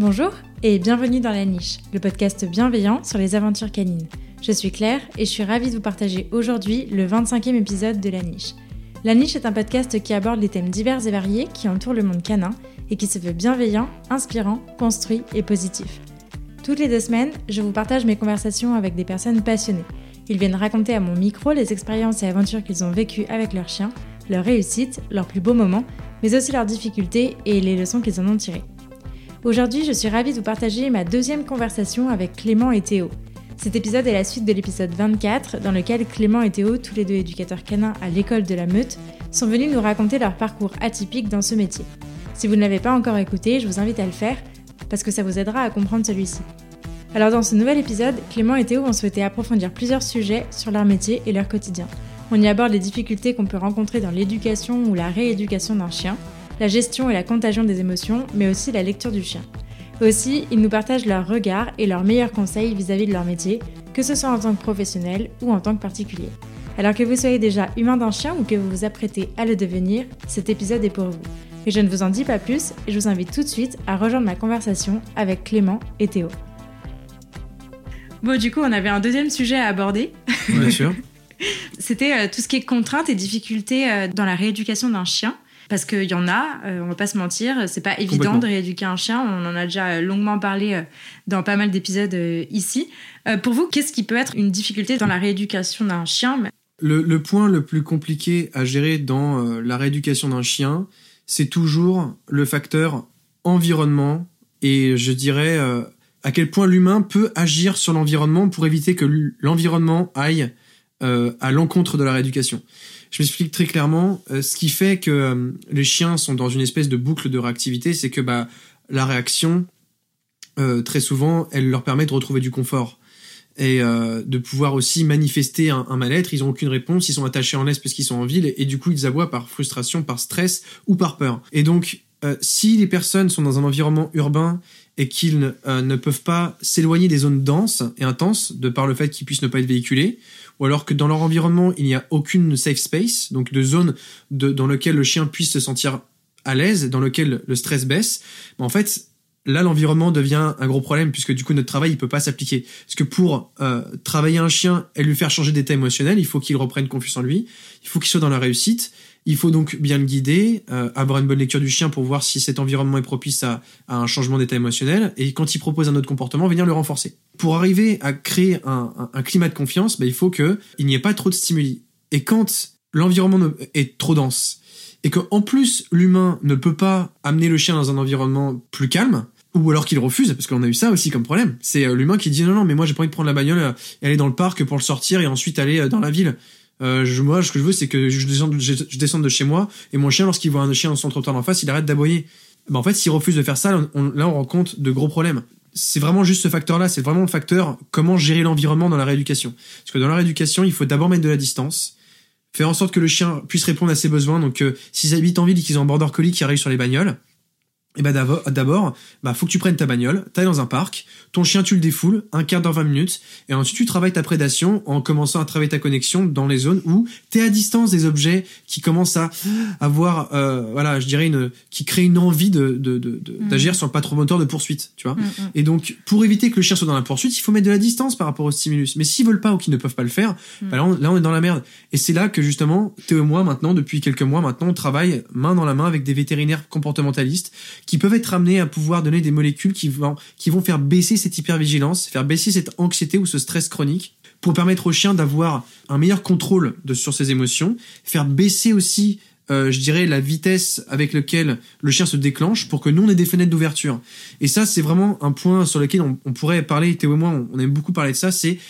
Bonjour et bienvenue dans La Niche, le podcast bienveillant sur les aventures canines. Je suis Claire et je suis ravie de vous partager aujourd'hui le 25e épisode de La Niche. La Niche est un podcast qui aborde les thèmes divers et variés qui entourent le monde canin et qui se veut bienveillant, inspirant, construit et positif. Toutes les deux semaines, je vous partage mes conversations avec des personnes passionnées. Ils viennent raconter à mon micro les expériences et aventures qu'ils ont vécues avec leurs chiens, leurs réussites, leurs plus beaux moments, mais aussi leurs difficultés et les leçons qu'ils en ont tirées. Aujourd'hui, je suis ravie de vous partager ma deuxième conversation avec Clément et Théo. Cet épisode est la suite de l'épisode 24, dans lequel Clément et Théo, tous les deux éducateurs canins à l'école de la Meute, sont venus nous raconter leur parcours atypique dans ce métier. Si vous ne l'avez pas encore écouté, je vous invite à le faire, parce que ça vous aidera à comprendre celui-ci. Alors dans ce nouvel épisode, Clément et Théo ont souhaité approfondir plusieurs sujets sur leur métier et leur quotidien. On y aborde les difficultés qu'on peut rencontrer dans l'éducation ou la rééducation d'un chien, la gestion et la contagion des émotions, mais aussi la lecture du chien. Aussi, ils nous partagent leurs regards et leurs meilleurs conseils vis-à-vis de leur métier, que ce soit en tant que professionnel ou en tant que particulier. Alors que vous soyez déjà humain d'un chien ou que vous vous apprêtez à le devenir, cet épisode est pour vous. Et je ne vous en dis pas plus et je vous invite tout de suite à rejoindre ma conversation avec Clément et Théo. Bon, du coup, on avait un deuxième sujet à aborder. Bien sûr. C'était euh, tout ce qui est contraintes et difficultés euh, dans la rééducation d'un chien parce qu'il y en a, euh, on va pas se mentir, c'est pas évident de rééduquer un chien. On en a déjà longuement parlé euh, dans pas mal d'épisodes euh, ici. pour vous, qu'est-ce qui peut être une difficulté dans la rééducation d'un chien? Le, point le plus compliqué à gérer dans la rééducation d'un chien, c'est toujours le facteur environnement et je dirais à quel point l'humain peut agir sur l'environnement pour éviter que l'environnement aille à l'encontre de la rééducation. Je m'explique très clairement. Euh, ce qui fait que euh, les chiens sont dans une espèce de boucle de réactivité, c'est que bah, la réaction, euh, très souvent, elle leur permet de retrouver du confort et de pouvoir aussi manifester un, mal-être. Ils ont aucune réponse, ils sont attachés en laisse parce qu'ils sont en ville et, du coup ils aboient par frustration, par stress ou par peur. Et donc, si les personnes sont dans un environnement urbain et qu'ils ne peuvent pas s'éloigner des zones denses et intenses de par le fait qu'ils puissent ne pas être véhiculés, ou alors que dans leur environnement, il n'y a aucune safe space, donc de zone dans lequel le chien puisse se sentir à l'aise, dans lequel le stress baisse, en fait, là l'environnement devient un gros problème puisque du coup notre travail il peut pas s'appliquer. Parce que pour euh, travailler un chien et lui faire changer d'état émotionnel il faut qu'il reprenne confiance en lui il faut qu'il soit dans la réussite il faut donc bien le guider, euh, avoir une bonne lecture du chien pour voir si cet environnement est propice à, un changement d'état émotionnel, et quand il propose un autre comportement, venir le renforcer. Pour arriver à créer un, climat de confiance, bah, il faut qu'il n'y ait pas trop de stimuli. Et quand l'environnement est trop dense, et qu'en plus l'humain ne peut pas amener le chien dans un environnement plus calme, ou alors qu'il refuse, parce qu'on a eu ça aussi comme problème. C'est euh, l'humain qui dit non, non, mais moi j'ai pas envie de prendre la bagnole et aller dans le parc pour le sortir et ensuite aller euh, dans la ville. Euh, je, moi, ce que je veux, c'est que je descende, je, de chez moi et mon chien, lorsqu'il voit un chien sans trottoir en face, il arrête d'aboyer. Ben, en fait, s'il refuse de faire ça, là, on rend compte de gros problèmes. C'est vraiment juste ce facteur-là, c'est vraiment le facteur comment gérer l'environnement dans la rééducation. Parce que dans la rééducation, il faut d'abord mettre de la distance, faire en sorte que le chien puisse répondre à ses besoins. Donc, euh, s'ils habitent en ville et qu'ils ont un border collie qui arrive sur les bagnoles, et bah d'abord, bah faut que tu prennes ta bagnole, t'ailles dans un parc, ton chien tu le défoules, un quart d'heure, 20 minutes, et ensuite tu travailles ta prédation en commençant à travailler ta connexion dans les zones où t'es à distance des objets qui commencent à avoir, euh, voilà, je dirais une, qui crée une envie de mm. d'agir sur le patron moteur de poursuite, tu vois. Mm, mm. Et donc pour éviter que le chien soit dans la poursuite, il faut mettre de la distance par rapport au stimulus. Mais s'ils veulent pas ou qu'ils ne peuvent pas le faire, bah là, on, est dans la merde. Et c'est là que justement Théo et moi maintenant, depuis quelques mois maintenant, on travaille main dans la main avec des vétérinaires comportementalistes qui peuvent être amenés à pouvoir donner des molécules qui vont, qui vont faire baisser cette hypervigilance, faire baisser cette anxiété ou ce stress chronique pour permettre au chien d'avoir un meilleur contrôle de, sur ses émotions, faire baisser aussi euh, je dirais la vitesse avec laquelle le chien se déclenche pour que nous on ait des fenêtres d'ouverture. Et ça c'est vraiment un point sur lequel on, pourrait parler, Théo et moi on, on aime beaucoup parler de ça, c'est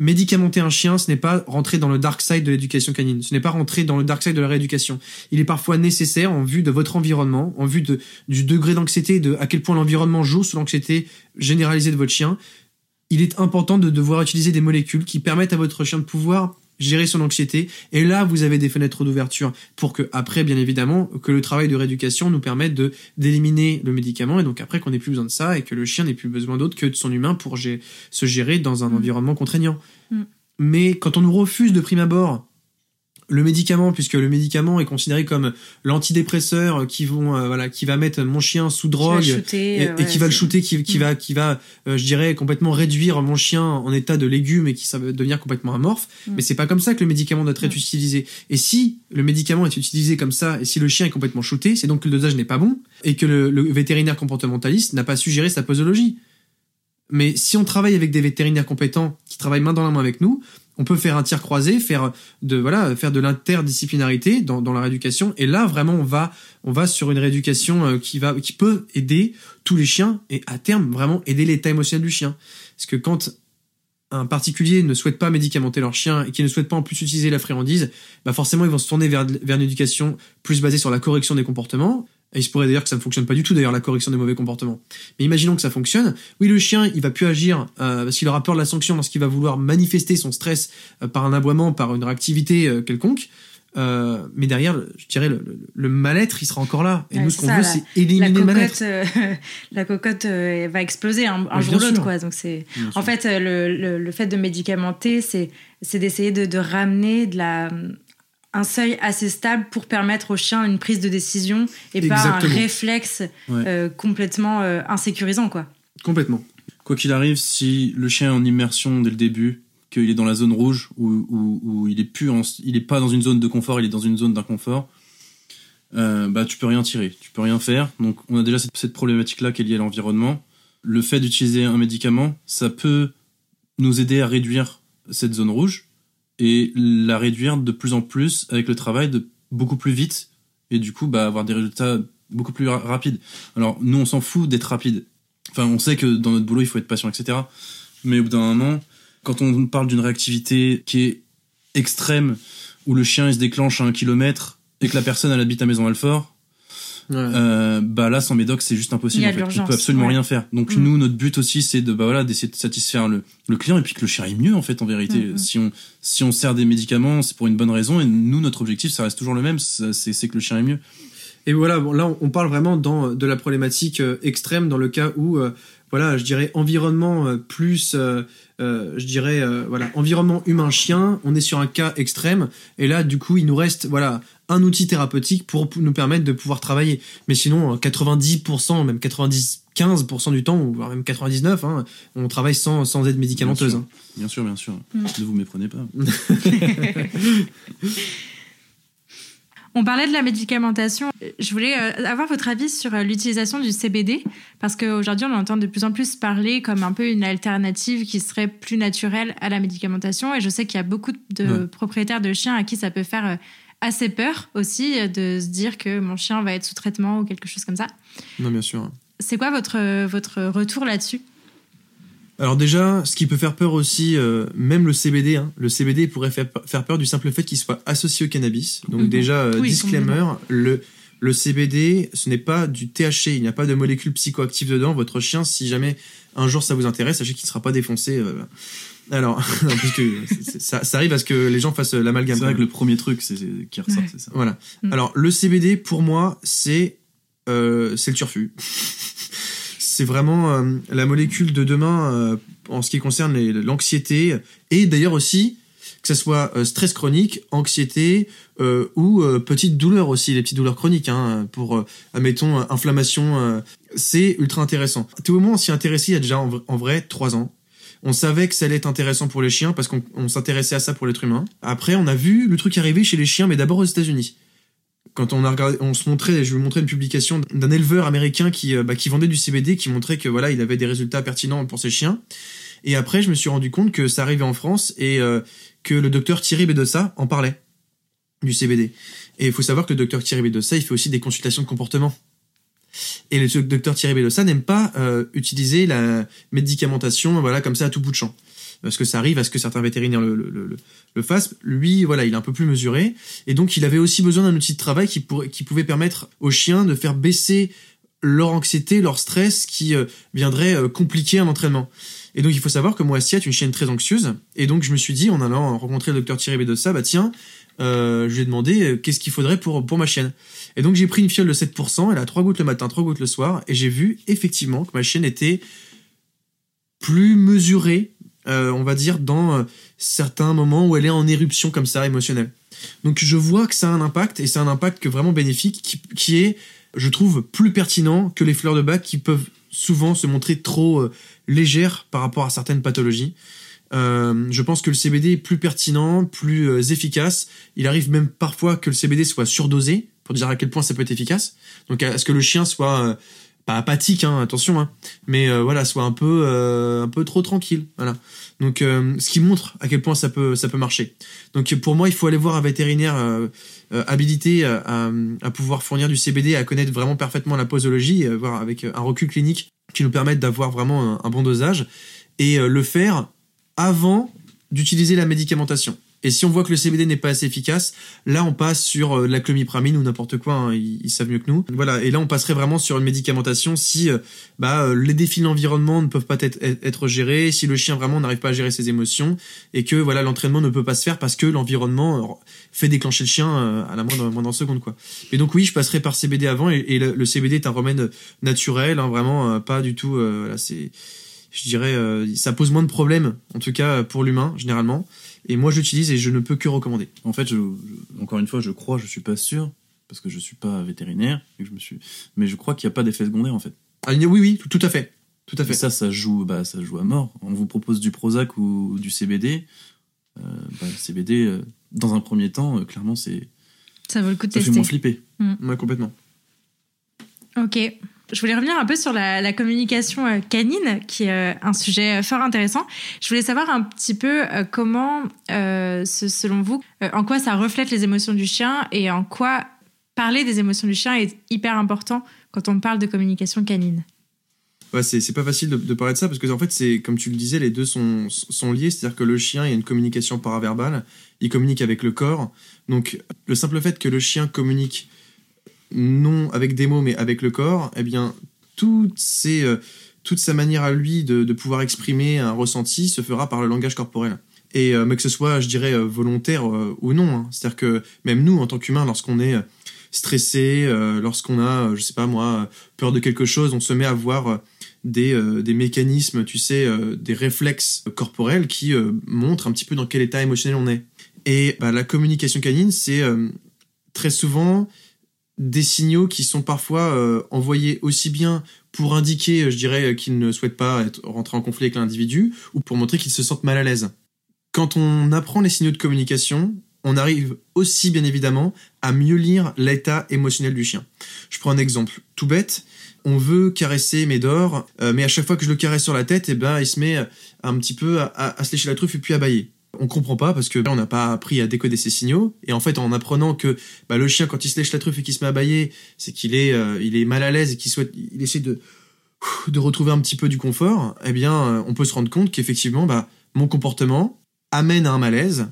médicamenter un chien, ce n'est pas rentrer dans le dark side de l'éducation canine. Ce n'est pas rentrer dans le dark side de la rééducation. Il est parfois nécessaire en vue de votre environnement, en vue de, du degré d'anxiété, de à quel point l'environnement joue sur l'anxiété généralisée de votre chien. Il est important de devoir utiliser des molécules qui permettent à votre chien de pouvoir gérer son anxiété. Et là, vous avez des fenêtres d'ouverture pour que, après, bien évidemment, que le travail de rééducation nous permette de d'éliminer le médicament et donc après qu'on n'ait plus besoin de ça et que le chien n'ait plus besoin d'autre que de son humain pour se gérer dans un mm. environnement contraignant. Mm. Mais quand on nous refuse de prime abord le médicament, puisque le médicament est considéré comme l'antidépresseur qui vont, euh, voilà, qui va mettre mon chien sous drogue shooter, et, euh, et qui va le shooter, qui, qui Mm. va, qui va, euh, je dirais, complètement réduire mon chien en état de légume et qui ça va devenir complètement amorphe. Mm. Mais c'est pas comme ça que le médicament doit être Mm. utilisé. Et si le médicament est utilisé comme ça, et si le chien est complètement shooté, c'est donc que le dosage n'est pas bon et que le, le vétérinaire comportementaliste n'a pas su gérer sa posologie. Mais si on travaille avec des vétérinaires compétents qui travaillent main dans la main avec nous, on peut faire un tir croisé, faire de voilà, faire de l'interdisciplinarité dans, dans la rééducation. Et là, vraiment, on va on va sur une rééducation euh, qui va qui peut aider tous les chiens et à terme vraiment aider l'état émotionnel du chien. Parce que quand un particulier ne souhaite pas médicamenter leur chien et qui ne souhaite pas en plus utiliser la friandise, bah forcément ils vont se tourner vers, vers une éducation plus basée sur la correction des comportements. Et il se pourrait d'ailleurs que ça ne fonctionne pas du tout d'ailleurs la correction des mauvais comportements. Mais imaginons que ça fonctionne. Oui, le chien, il va plus agir euh, parce qu'il aura peur de la sanction lorsqu'il va vouloir manifester son stress euh, par un aboiement, par une réactivité euh, quelconque. Euh, mais derrière, je dirais le, le- le mal-être, il sera encore là. Et Ouais, nous, ce qu'on veut, c'est la éliminer le mal-être. cocotte, euh, la cocotte euh, va exploser un, un Ouais, jour ou l'autre, quoi. Donc c'est, en fait, le, le, le fait de médicamenter, c'est, c'est d'essayer de, de ramener de la, un seuil assez stable pour permettre au chien une prise de décision et pas un réflexe Ouais. euh, complètement euh, insécurisant, quoi. Complètement. Quoi qu'il arrive, si le chien est en immersion dès le début, qu'il est dans la zone rouge, où, où, où il est plus en- il est pas dans une zone de confort, il est dans une zone d'inconfort, euh, bah tu peux rien tirer, tu peux rien faire. Donc on a déjà cette, cette problématique-là qui est liée à l'environnement. Le fait d'utiliser un médicament, ça peut nous aider à réduire cette zone rouge et la réduire de plus en plus avec le travail de beaucoup plus vite et du coup bah avoir des résultats beaucoup plus ra- rapides. Alors nous on s'en fout d'être rapide. Enfin on sait que dans notre boulot il faut être patient etc. Mais au bout d'un moment quand on parle d'une réactivité qui est extrême où le chien il se déclenche à un kilomètre et que la personne elle habite à Maison Alfort, Ouais. euh, bah là sans médoc c'est juste impossible en fait. on peut absolument ouais. rien faire donc Mm. nous notre but aussi c'est de bah voilà d'essayer de satisfaire le, le client et puis que le chien aille mieux en fait en vérité Mm, mm. si on si on sert des médicaments c'est pour une bonne raison et nous notre objectif ça reste toujours le même c'est que le chien aille mieux Et voilà, bon, là, on- on parle vraiment dans, de la problématique euh, extrême dans le cas où, euh, voilà, je dirais environnement euh, plus, euh, euh, je dirais, euh, voilà, environnement humain-chien, on est sur un cas extrême, et là, du coup, il nous reste, voilà, un outil thérapeutique pour nous permettre de pouvoir travailler. Mais sinon, euh, 90%, même 95% du temps, ou voire même 99%, hein, on travaille sans, sans aide médicamenteuse. sûr. hein. bien sûr bien sûr Mm. ne vous méprenez pas On parlait de la médicamentation. Je voulais euh, avoir votre avis sur euh, l'utilisation du CBD, parce qu'aujourd'hui, on entend de plus en plus parler comme un peu une alternative qui serait plus naturelle à la médicamentation. Et je sais qu'il y a beaucoup de propriétaires de chiens à qui ça peut faire euh, assez peur aussi de se dire que mon chien va être sous traitement ou quelque chose comme ça. Non, bien sûr. C'est quoi votre, votre retour là-dessus? Alors déjà, ce qui peut faire peur aussi, euh, même le CBD, hein, le CBD pourrait faire, faire peur du simple fait qu'il soit associé au cannabis. Donc Mhm. déjà, euh, Oui, disclaimer, le, le CBD, ce n'est pas du THC, il n'y a pas de molécules psychoactives dedans. Votre chien, si jamais un jour ça vous intéresse, sachez qu'il ne sera pas défoncé. euh, alors, parce que ça, ça arrive à ce que les gens fassent euh, l'amalgame. c'est vrai que le premier truc c'est c'est- qui ressort Ouais. c'est ça Voilà. Mm. Alors, le CBD, pour moi, c'est euh, c'est le turfu. C'est vraiment euh, la molécule de demain euh, en ce qui concerne l'anxiété et d'ailleurs aussi que ce soit euh, stress chronique, anxiété ou petites douleurs aussi, les petites douleurs chroniques hein, pour, admettons, inflammation, c'est ultra intéressant. Tout moins, on s'y est intéressé il y a déjà en, en vrai trois ans. On savait que ça allait être intéressant pour les chiens parce qu'on on s'intéressait à ça pour l'être humain. Après, on a vu le truc arriver chez les chiens, mais d'abord aux États-Unis. Quand on a regardé, on se montrait, je vous montrer une publication d'un éleveur américain qui, euh, bah, qui vendait du CBD, qui montrait que voilà, il avait des résultats pertinents pour ses chiens. Et après, je me suis rendu compte que ça arrivait en France et euh, que le docteur Thierry Bedossa en parlait du CBD. Et il faut savoir que le docteur Thierry Bedossa, il fait aussi des consultations de comportement. Et le docteur Thierry Bedossa n'aime pas euh, utiliser la médicamentation, voilà, comme ça à tout bout de champ. Parce que ça arrive à ce que certains vétérinaires le, le, le, le fassent. Lui, voilà, il est un peu plus mesuré. Et donc, il avait aussi besoin d'un outil de travail qui, pourrait, qui pouvait permettre aux chiens de faire baisser leur anxiété, leur stress qui euh, viendrait euh, compliquer un entraînement. Et donc, il faut savoir que moi, Sia est une chienne très anxieuse. Et donc, je me suis dit, en allant rencontrer le docteur Thierry Bedossa, bah tiens, euh, je lui ai demandé euh, qu'est-ce qu'il faudrait pour, pour ma chienne. Et donc, j'ai pris une fiole de 7%, elle a 3 gouttes le matin, 3 gouttes le soir, et j'ai vu effectivement que ma chienne était plus mesurée, euh, on va dire, dans euh, certains moments où elle est en éruption comme ça, émotionnelle. Donc je vois que ça a un impact, et c'est un impact que vraiment bénéfique, qui, est, je trouve, plus pertinent que les fleurs de bac qui peuvent souvent se montrer trop euh, légères par rapport à certaines pathologies. Je pense que le CBD est plus pertinent, plus efficace. Il arrive même parfois que le CBD soit surdosé pour dire à quel point ça peut être efficace. Donc à ce que le chien soit apathique, hein, attention, hein, mais euh, voilà, soit un peu euh, un peu trop tranquille. Voilà. Donc euh, ce qui montre à quel point ça peut ça peut marcher. Donc pour moi, il faut aller voir un vétérinaire habilité à, pouvoir fournir du CBD, à connaître vraiment parfaitement la posologie, voir avec un recul clinique qui nous permette d'avoir vraiment un, un bon dosage et le faire avant d'utiliser la médicamentation. Et si on voit que le CBD n'est pas assez efficace, là on passe sur euh, la clomipramine ou n'importe quoi, hein, ils, savent mieux que nous. Voilà, et là on passerait vraiment sur une médicamentation si euh, bah, euh, les défis de l'environnement ne peuvent pas être, gérés, si le chien vraiment n'arrive pas à gérer ses émotions, et que voilà l'entraînement ne peut pas se faire parce que l'environnement fait déclencher le chien à la moindre, moindre seconde. quoi. Et donc oui, je passerai par CBD avant, et, le, CBD est un remède naturel, hein, vraiment pas du tout... voilà, c'est je dirais, ça pose moins de problèmes, en tout cas pour l'humain, généralement. Et moi, j'utilise et je ne peux que recommander. En fait, je, je- encore une fois, je crois, je suis pas sûr, parce que je suis pas vétérinaire, et que je me suis, mais je crois qu'il n'y a pas d'effet secondaire en fait. Ah, oui, oui, tout, tout à fait. Tout à Et fait. ça, ça joue, bah, ça joue à mort. On vous propose du Prozac ou du CBD. Euh, bah, le CBD, euh, dans un premier temps, euh, clairement, c'est Ça vaut le coup de ça fait tester. moins flipper. Ouais, complètement. Ok. Je voulais revenir un peu sur la, communication euh, canine, qui est euh, un sujet euh, fort intéressant. Je voulais savoir un petit peu comment, selon vous, en quoi ça reflète les émotions du chien et en quoi parler des émotions du chien est hyper important quand on parle de communication canine. Ouais, c'est c'est pas facile de, parler de ça parce que en fait, c'est comme tu le disais, les deux sont, sont liés. C'est-à-dire que le chien, il y a une communication paraverbale, il communique avec le corps. Donc, le simple fait que le chien communique non avec des mots mais avec le corps, eh bien, euh, toute sa manière à lui de, pouvoir exprimer un ressenti se fera par le langage corporel. Et euh, mais que ce soit, je dirais, euh, volontaire ou non. hein. C'est-à-dire que même nous, en tant qu'humains, lorsqu'on est stressé, lorsqu'on a, je sais pas moi, peur de quelque chose, on se met à voir des, des mécanismes, tu sais, des réflexes corporels qui montrent un petit peu dans quel état émotionnel on est. Et bah, la communication canine, c'est très souvent des signaux qui sont parfois euh, envoyés aussi bien pour indiquer, euh, je dirais, euh, qu'ils ne souhaitent pas être, rentrer en conflit avec l'individu, ou pour montrer qu'ils se sentent mal à l'aise. Quand on apprend les signaux de communication, on arrive aussi bien évidemment à mieux lire l'état émotionnel du chien. Je prends un exemple tout bête. On veut caresser Médor, mais à chaque fois que je le caresse sur la tête, eh ben, il se met un petit peu à, à- à se lécher la truffe et puis à bailler. On comprend pas parce que on n'a pas appris à décoder ces signaux. Et en fait, en apprenant que bah, le chien, quand il se lèche la truffe et qu'il se met à bailler, c'est qu'il est, euh, est mal à l'aise et qu'il souhaite, il essaie de, de retrouver un petit peu du confort. Eh bien, euh, on peut se rendre compte qu'effectivement, bah, mon comportement amène à un malaise.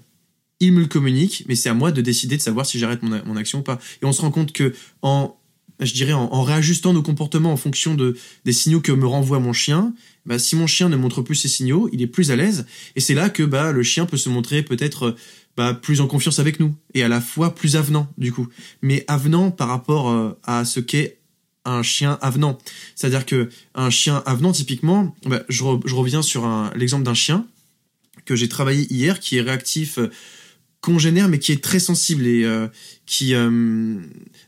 Il me le communique, mais c'est à moi de décider de savoir si j'arrête mon, mon action ou pas. Et on se rend compte que en je dirais en, en réajustant nos comportements en fonction de des signaux que me renvoie mon chien, bah, si mon chien ne montre plus ces signaux, il est plus à l'aise et c'est là que bah le chien peut se montrer peut-être bah, plus en confiance avec nous et à la fois plus avenant du coup. Mais avenant par rapport euh, à ce qu'est un chien avenant. C'est-à-dire que un chien avenant typiquement, je, re- je reviens sur l'exemple d'un chien que j'ai travaillé hier qui est réactif euh, congénère mais qui est très sensible et euh, qui euh,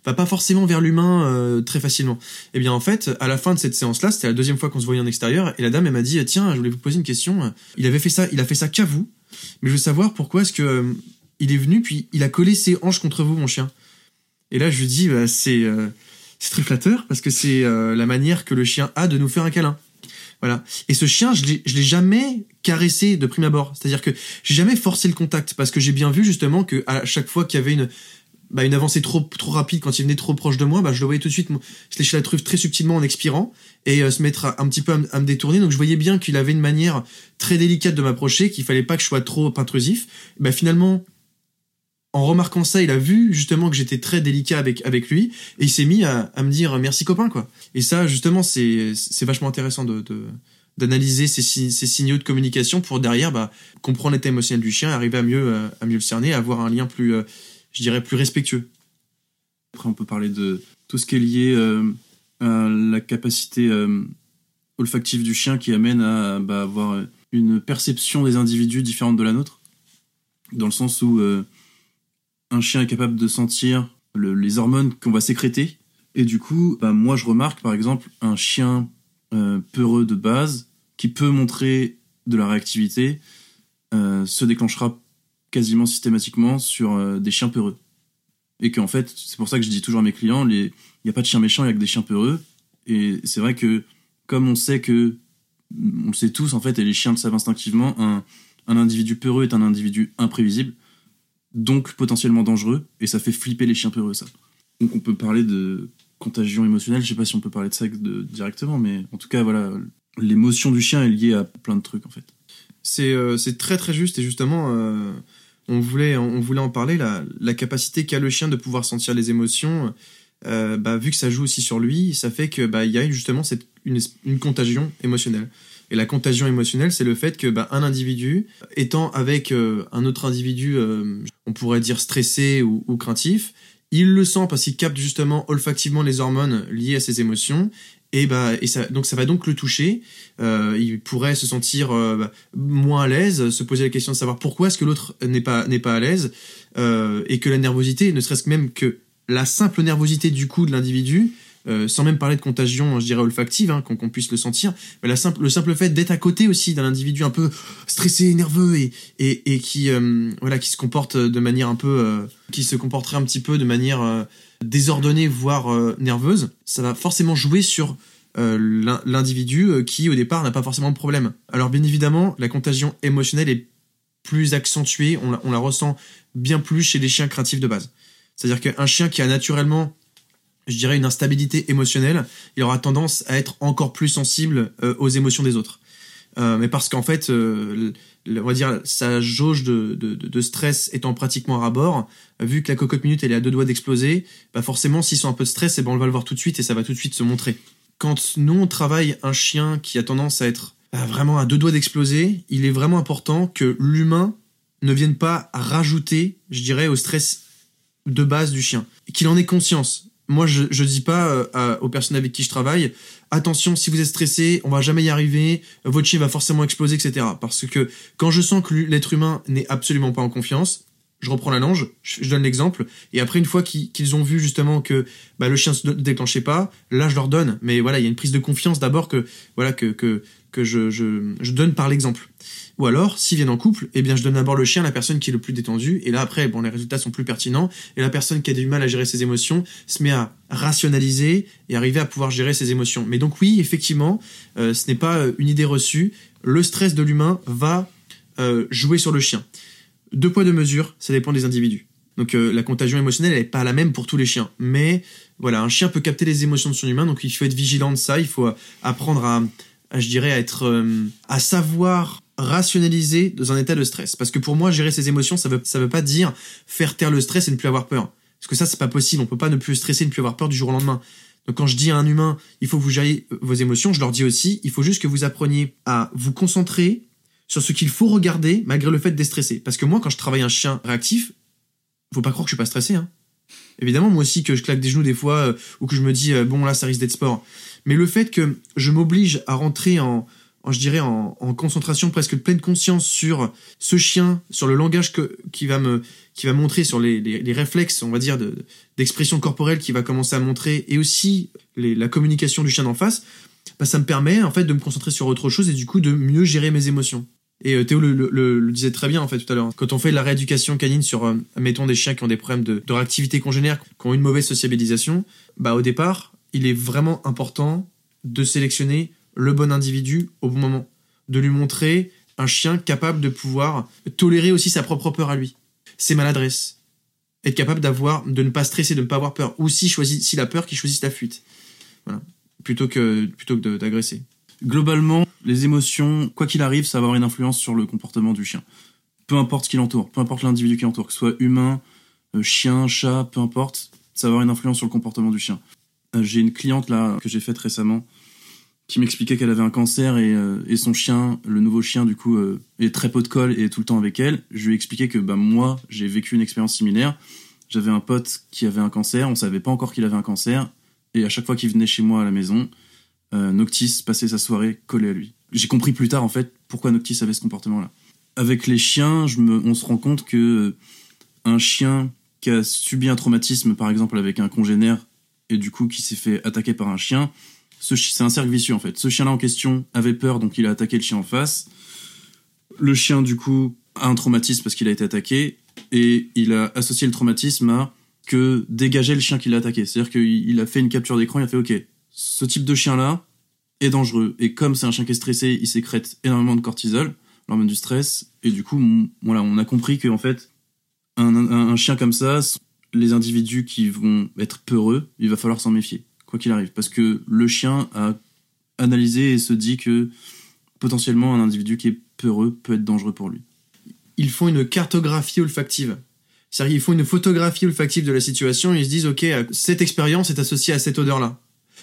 va pas forcément vers l'humain euh, très facilement. Et bien en fait, à la fin de cette séance-là, c'était la deuxième fois qu'on se voyait en extérieur, et la dame elle m'a dit tiens, je voulais vous poser une question. Il avait fait ça, il a fait ça qu'à vous, mais je veux savoir pourquoi est-ce que il est venu puis il a collé ses hanches contre vous, mon chien. Et là je lui dis bah, c'est c'est très flatteur parce que c'est la manière que le chien a de nous faire un câlin. Voilà. Et ce chien, je l'ai, jamais caressé de prime abord. C'est-à-dire que j'ai jamais forcé le contact parce que j'ai bien vu justement que à chaque fois qu'il y avait une bah, une avancée trop trop rapide quand il venait trop proche de moi, bah, je le voyais tout de suite se lécher la truffe très subtilement en expirant et euh, se mettre à- un petit peu à, à me détourner. Donc je voyais bien qu'il avait une manière très délicate de m'approcher, qu'il fallait pas que je sois trop intrusif. Bah, finalement, en remarquant ça, il a vu justement que j'étais très délicat avec avec lui et il s'est mis à, me dire merci copain quoi. Et ça justement c'est vachement intéressant de, d'analyser ces, ces signaux de communication pour derrière bah, comprendre l'état émotionnel du chien, arriver à mieux euh, à mieux le cerner, avoir un lien plus euh, je dirais plus respectueux. Après, on peut parler de tout ce qui est lié euh, à la capacité olfactive du chien qui amène à bah, avoir une perception des individus différente de la nôtre, dans le sens où un chien est capable de sentir le- les hormones qu'on va sécréter, et du coup, bah, moi je remarque par exemple un chien euh, peureux de base qui peut montrer de la réactivité euh, se déclenchera quasiment systématiquement sur euh, des chiens peureux. Et qu'en fait, c'est pour ça que je dis toujours à mes clients, il n'y a pas de chiens méchants, il n'y a que des chiens peureux. Et c'est vrai que, comme on sait que, on le sait tous en fait, et les chiens le savent instinctivement, un, un individu peureux est un individu imprévisible, donc potentiellement dangereux, et ça fait flipper les chiens peureux, ça. Donc on peut parler de contagion émotionnelle, je sais pas si on peut parler de ça de- directement, mais en tout cas, voilà, l'émotion du chien est liée à plein de trucs en fait. C'est euh, très très juste et justement euh, on voulait on voulait en parler la, capacité qu'a le chien de pouvoir sentir les émotions euh, bah, vu que ça joue aussi sur lui ça fait que bah y a justement cette une contagion émotionnelle et la contagion émotionnelle c'est le fait que bah, un individu étant avec euh, un autre individu euh, on pourrait dire stressé ou, craintif il le sent parce qu'il capte justement olfactivement les hormones liées à ses émotions. Et bah et ça donc ça va donc le toucher. Euh, il pourrait se sentir bah, moins à l'aise, se poser la question de savoir pourquoi est-ce que l'autre n'est pas n'est pas à l'aise. Et que la nervosité, ne serait-ce même que la simple nervosité du coup de l'individu, euh, sans même parler de contagion, je dirais olfactive, hein, qu'on puisse le sentir, mais le simple fait d'être à côté aussi d'un individu un peu stressé, nerveux et et, qui euh, voilà qui se comporte de manière un peu euh, qui se comporterait un petit peu de manière désordonnée voire nerveuse, ça va forcément jouer sur l'in- l'individu qui au départ n'a pas forcément de problème. Alors bien évidemment, la contagion émotionnelle est plus accentuée, on la, on la ressent bien plus chez les chiens craintifs de base. C'est-à-dire qu'un chien qui a naturellement, je dirais, une instabilité émotionnelle, il aura tendance à être encore plus sensible euh, aux émotions des autres. Euh, mais parce qu'en fait, euh, on va dire, sa jauge de, stress étant pratiquement à bord, vu que la cocotte minute elle est à deux doigts d'exploser, bah forcément, s'ils sont un peu de stress, eh ben on va le voir tout de suite et ça va tout de suite se montrer quand nous on travaille un chien qui a tendance à être euh, vraiment à deux doigts d'exploser, il est vraiment important que l'humain ne vienne pas rajouter, je dirais, au stress de base du chien. Qu'il en ait conscience. Moi, je, dis pas euh, aux personnes avec qui je travaille, attention, si vous êtes stressé, on va jamais y arriver, votre chien va forcément exploser, etc. Parce que quand je sens que l'être humain n'est absolument pas en confiance, je reprends la lange, je, donne l'exemple, et après une fois qu'ils ont vu justement que bah, le chien se déclenchait pas, là je leur donne. Mais voilà, il y a une prise de confiance d'abord que voilà que, que je, je, donne par l'exemple. Ou alors, s'ils viennent en couple, eh bien je donne d'abord le chien à la personne qui est le plus détendue, et là après, bon, les résultats sont plus pertinents, et la personne qui a du mal à gérer ses émotions se met à rationaliser et arriver à pouvoir gérer ses émotions. Mais donc oui, effectivement, euh, ce n'est pas euh, une idée reçue. Le stress de l'humain va euh, jouer sur le chien. Deux poids deux mesures, ça dépend des individus. Donc la contagion émotionnelle, elle n'est pas la même pour tous les chiens. Mais voilà, un chien peut capter les émotions de son humain, donc il faut être vigilant de ça. Il faut apprendre à, je dirais, à être, euh, à savoir rationaliser dans un état de stress. Parce que pour moi, gérer ses émotions, ça veut, ça veut pas dire faire taire le stress et ne plus avoir peur. Parce que ça, c'est pas possible. On peut pas ne plus stresser, ne plus avoir peur du jour au lendemain. Donc quand je dis à un humain, il faut que vous gériez vos émotions, je leur dis aussi, il faut juste que vous appreniez à vous concentrer sur ce qu'il faut regarder malgré le fait d'être stressé. Parce que moi, quand je travaille un chien réactif, faut pas croire que je suis pas stressé. Hein. Évidemment, moi aussi, que je claque des genoux des fois, euh, ou que je me dis, euh, bon, là, ça risque d'être sport. Mais le fait que je m'oblige à rentrer en, je dirais, en, en, concentration presque pleine conscience sur ce chien, sur le langage que, qui va me, qui va montrer, sur les, les, réflexes, on va dire, de, d'expression corporelle qui va commencer à montrer, et aussi la communication du chien d'en face, bah, ça me permet, en fait, de me concentrer sur autre chose et du coup de mieux gérer mes émotions. Et euh, Théo le, disait très bien en fait tout à l'heure. Quand on fait de la rééducation canine sur, euh, mettons des chiens qui ont des problèmes de, de réactivité congénère, qui ont une mauvaise sociabilisation, bah au départ, il est vraiment important de sélectionner le bon individu au bon moment, de lui montrer un chien capable de pouvoir tolérer aussi sa propre peur à lui, ses maladresses, être capable d'avoir, de ne pas stresser, de ne pas avoir peur, ou si choisit, si la peur, qu'il choisisse la fuite, voilà, plutôt que plutôt que d'agresser globalement, les émotions, quoi qu'il arrive, ça va avoir une influence sur le comportement du chien. Peu importe ce qui l'entoure, peu importe l'individu qui l'entoure, que ce soit humain, euh, chien, chat, peu importe, ça va avoir une influence sur le comportement du chien. Euh, j'ai une cliente là que j'ai faite récemment qui m'expliquait qu'elle avait un cancer et, euh, son chien, le nouveau chien du coup, euh, est très pot de colle et est tout le temps avec elle. Je lui ai expliqué que bah, moi, j'ai vécu une expérience similaire. J'avais un pote qui avait un cancer, on savait pas encore qu'il avait un cancer, et à chaque fois qu'il venait chez moi à la maison, Noctis passait sa soirée collé à lui. J'ai compris plus tard en fait pourquoi Noctis avait ce comportement-là. Avec les chiens, on se rend compte que un chien qui a subi un traumatisme, par exemple avec un congénère, et du coup qui s'est fait attaquer par un chien, c'est un cercle vicieux en fait. Ce chien-là en question avait peur, donc il a attaqué le chien en face. Le chien, du coup, a un traumatisme parce qu'il a été attaqué, et il a associé le traumatisme à que dégager le chien qui l'a attaqué. C'est-à-dire qu'il a fait une capture d'écran, il a fait OK, ce type de chien-là est dangereux. Et comme c'est un chien qui est stressé, il sécrète énormément de cortisol, l'hormone du stress, et du coup, voilà, on a compris que en fait, un, chien comme ça, les individus qui vont être peureux, il va falloir s'en méfier, quoi qu'il arrive. Parce que le chien a analysé et se dit que potentiellement un individu qui est peureux peut être dangereux pour lui. Ils font une cartographie olfactive. C'est-à-dire qu'ils font une photographie olfactive de la situation et ils se disent, OK, cette expérience est associée à cette odeur-là.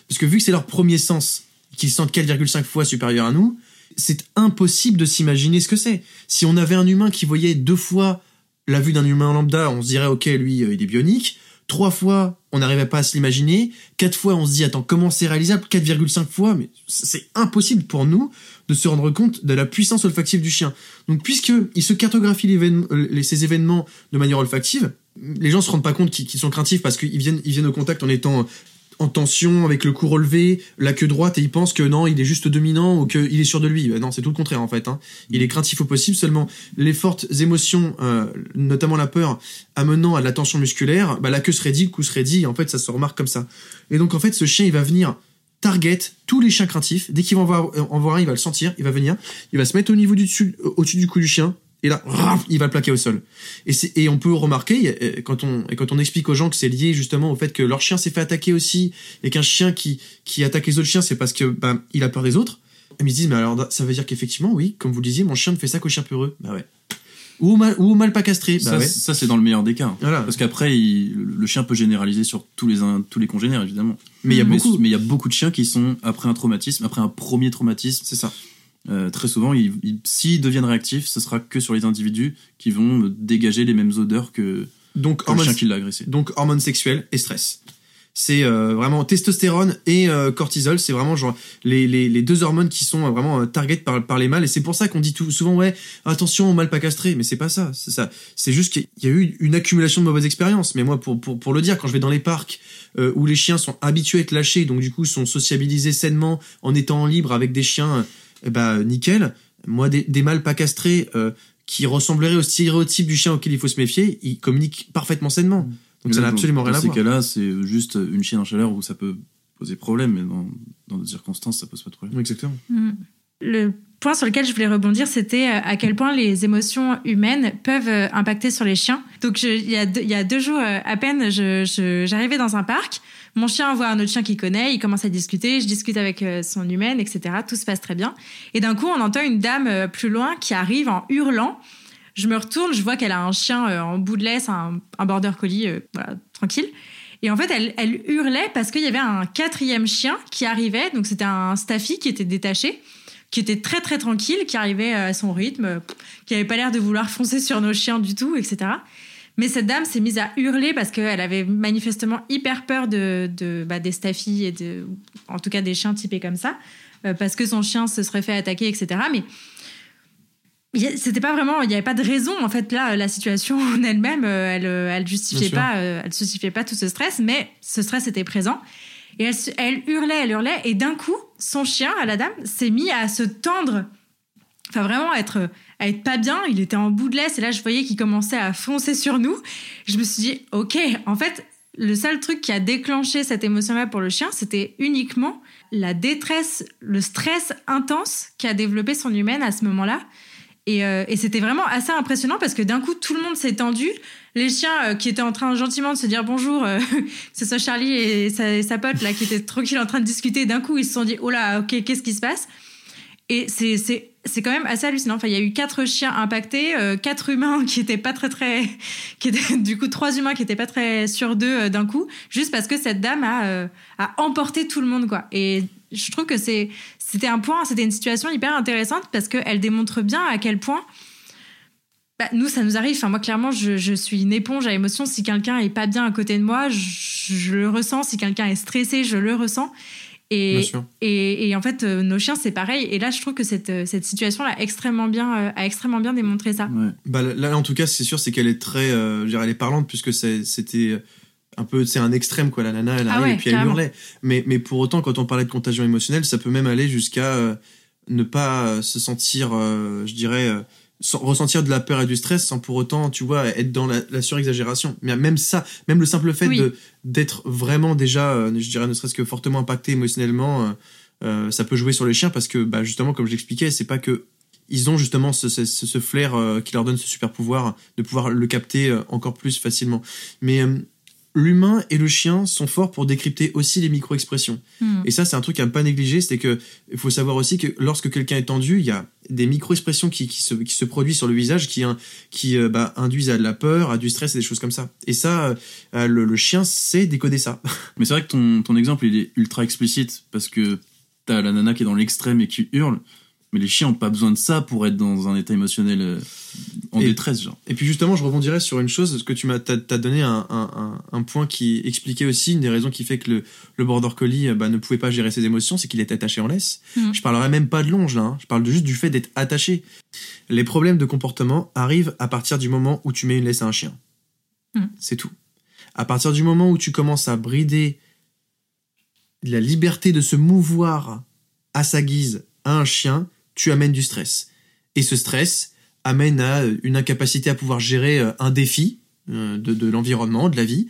Parce que vu que c'est leur premier sens, qu'ils sentent 4,5 fois supérieur à nous, c'est impossible de s'imaginer ce que c'est. Si on avait un humain qui voyait deux fois la vue d'un humain lambda, on se dirait ok, lui, euh, il est bionique. Trois fois, on n'arrivait pas à se l'imaginer. Quatre fois, on se dit attends, comment c'est réalisable? 4,5 fois, mais c'est impossible pour nous de se rendre compte de la puissance olfactive du chien. Donc, puisque il se cartographie euh, ces événements de manière olfactive, les gens se rendent pas compte qu'ils sont craintifs parce qu'ils viennent, au contact en étant en tension, avec le cou relevé, la queue droite, et il pense que non, il est juste dominant ou qu'il est sûr de lui. Bah non, c'est tout le contraire en fait. Hein. Il est craintif au possible, seulement les fortes émotions, euh, notamment la peur, amenant à de la tension musculaire, bah, la queue serait dit, le cou serait dit, en fait ça se remarque comme ça. Et donc en fait ce chien il va venir target tous les chiens craintifs, dès qu'il va en voir, en voir un, il va le sentir, il va venir, il va se mettre au niveau du dessus, au-dessus du cou du chien, et là, il va le plaquer au sol. Et, et on peut remarquer, euh, quand on, quand on explique aux gens que c'est lié justement au fait que leur chien s'est fait attaquer aussi, et qu'un chien qui, qui attaque les autres chiens, c'est parce que ben, il a peur des autres, ils me disent, mais alors ça veut dire qu'effectivement, oui, comme vous le disiez, mon chien ne fait ça qu'aux chiens peureux. Bah ouais. Ou mal, ou mal pas castré. Bah ça, c'est dans le meilleur des cas. Parce qu'après, le chien peut généraliser sur tous les, tous les congénères, évidemment. Mais il y a beaucoup. Mais il y a beaucoup de chiens qui sont après un traumatisme, après un premier traumatisme. C'est ça. Euh, très souvent, s'ils deviennent réactifs, ce sera que sur les individus qui vont dégager les mêmes odeurs que, donc, le chien qui l'a agressé. Donc hormones sexuelles et stress. C'est euh, vraiment testostérone et euh, cortisol, c'est vraiment genre les, les, les, deux hormones qui sont vraiment target par, par les mâles et c'est pour ça qu'on dit tout, souvent ouais attention aux mâles pas castrés mais c'est pas ça c'est ça c'est juste qu'il y a eu une accumulation de mauvaises expériences mais moi pour, pour, pour le dire quand je vais dans les parcs où les chiens sont habitués à être lâchés donc du coup sont sociabilisés sainement en étant libre avec des chiens eh ben nickel. Moi, des, mâles pas castrés euh, qui ressembleraient au stéréotype du chien auquel il faut se méfier, ils communiquent parfaitement sainement. Donc ça n'a absolument rien à voir. Dans ces cas-là, c'est juste une chienne en chaleur où ça peut poser problème, mais dans, dans d'autres circonstances, ça pose pas de problème. Exactement. Mm. Le point sur lequel je voulais rebondir, c'était euh, à quel point les émotions humaines peuvent euh, impacter sur les chiens. Donc, il, y a deux, il y a deux jours à peine, j'arrivais dans un parc. Mon chien voit un autre chien qu'il connaît, il commence à discuter, je discute avec euh, son humaine, etc. Tout se passe très bien. Et d'un coup, on entend une dame euh, plus loin qui arrive en hurlant. Je me retourne, je vois qu'elle a un chien euh, en bout de laisse, un, border collie, tranquille. Et en fait, elle, elle hurlait parce qu'il y avait un quatrième chien qui arrivait. Donc, c'était un staffy qui était détaché, qui était très très tranquille, qui arrivait à son rythme, qui avait pas l'air de vouloir foncer sur nos chiens du tout, etc. Mais cette dame s'est mise à hurler parce qu'elle avait manifestement hyper peur de, de bah, des staffies et de, en tout cas des chiens typés comme ça, euh, parce que son chien se serait fait attaquer, etc. Mais c'était pas vraiment, il n'y avait pas de raison en fait là, la situation en elle-même, euh, elle, euh, elle justifiait pas, elle justifiait pas tout ce stress, mais ce stress était présent. Et elle, elle hurlait, elle hurlait, et d'un coup, son chien, à la dame, s'est mis à se tendre, enfin vraiment être à être pas bien. Il était en bout de laisse et là, je voyais qu'il commençait à foncer sur nous. Je me suis dit, ok, en fait, le seul truc qui a déclenché cette émotion-là pour le chien, c'était uniquement la détresse, le stress intense qu'a développé son humaine à ce moment-là. Et, euh, c'était vraiment assez impressionnant parce que d'un coup, tout le monde s'est tendu. Les chiens euh, qui étaient en train gentiment de se dire bonjour, euh, que ce soit Charlie et sa, sa, pote là qui étaient tranquilles en train de discuter, d'un coup, ils se sont dit oh là, ok, qu'est-ce qui se passe? Et c'est c'est quand même assez hallucinant. Enfin, il y a eu quatre chiens impactés, euh, quatre humains qui étaient pas très très, qui étaient du coup trois humains qui étaient pas très sûrs d'eux euh, d'un coup, juste parce que cette dame a euh, a emporté tout le monde quoi. Et je trouve que c'est c'était un point, c'était une situation hyper intéressante parce qu'elle démontre bien à quel point bah, nous, ça nous arrive. Enfin, moi, clairement, je, je suis une éponge à émotions. Si quelqu'un est pas bien à côté de moi, je le ressens. Si quelqu'un est stressé, je le ressens. Et, et, et en fait, euh, nos chiens, c'est pareil. Et là, je trouve que cette, euh, cette situation-là a extrêmement bien, euh, a extrêmement bien démontré ça. Ouais. Bah, là, en tout cas, c'est sûr, c'est qu'elle est très. euh, je veux dire, elle est parlante, puisque c'était un peu. C'est un extrême, quoi. La nana, elle Ah arrive ouais, et puis elle hurlait. Mais, mais pour autant, quand on parlait de contagion émotionnelle, ça peut même aller jusqu'à euh, ne pas se sentir, euh, je dirais. Sans- ressentir de la peur et du stress sans pour autant, tu vois, être dans la, la surexagération. Mais même ça, même le simple fait Oui. de d'être vraiment déjà, euh, je dirais, ne serait-ce que fortement impacté émotionnellement, euh, euh, ça peut jouer sur les chiens parce que, bah, justement, comme je l'expliquais, c'est pas que ils ont justement ce, ce, flair qui leur donne ce super pouvoir de pouvoir le capter encore plus facilement. Mais l'humain et le chien sont forts pour décrypter aussi les micro-expressions. Hmm. Et ça, c'est un truc à ne pas négliger, c'est que il faut savoir aussi que lorsque quelqu'un est tendu, il y a des micro-expressions qui, qui, se, qui se produisent sur le visage qui, hein, qui euh, bah, induisent à de la peur, à du stress et des choses comme ça. Et ça, euh, le, le chien sait décoder ça. Mais c'est vrai que ton, ton exemple, il est ultra explicite parce que t'as la nana qui est dans l'extrême et qui hurle. Mais les chiens ont pas besoin de ça pour être dans un état émotionnel euh, en Et- détresse, genre. Et puis justement, je rebondirais sur une chose, parce que tu m'as t'as, t'as donné un, un, point qui expliquait aussi une des raisons qui fait que le, le border collie euh, bah, ne pouvait pas gérer ses émotions, c'est qu'il était attaché en laisse. Mhm. Je parlerai même pas de longe là, hein. je parle juste du fait d'être attaché. Les problèmes de comportement arrivent à partir du moment où tu mets une laisse à un chien. Mhm. C'est tout. À partir du moment où tu commences à brider la liberté de se mouvoir à sa guise à un chien, tu amènes du stress. Et ce stress amène à euh, une incapacité à pouvoir gérer euh, un défi euh, de, de l'environnement, de la vie.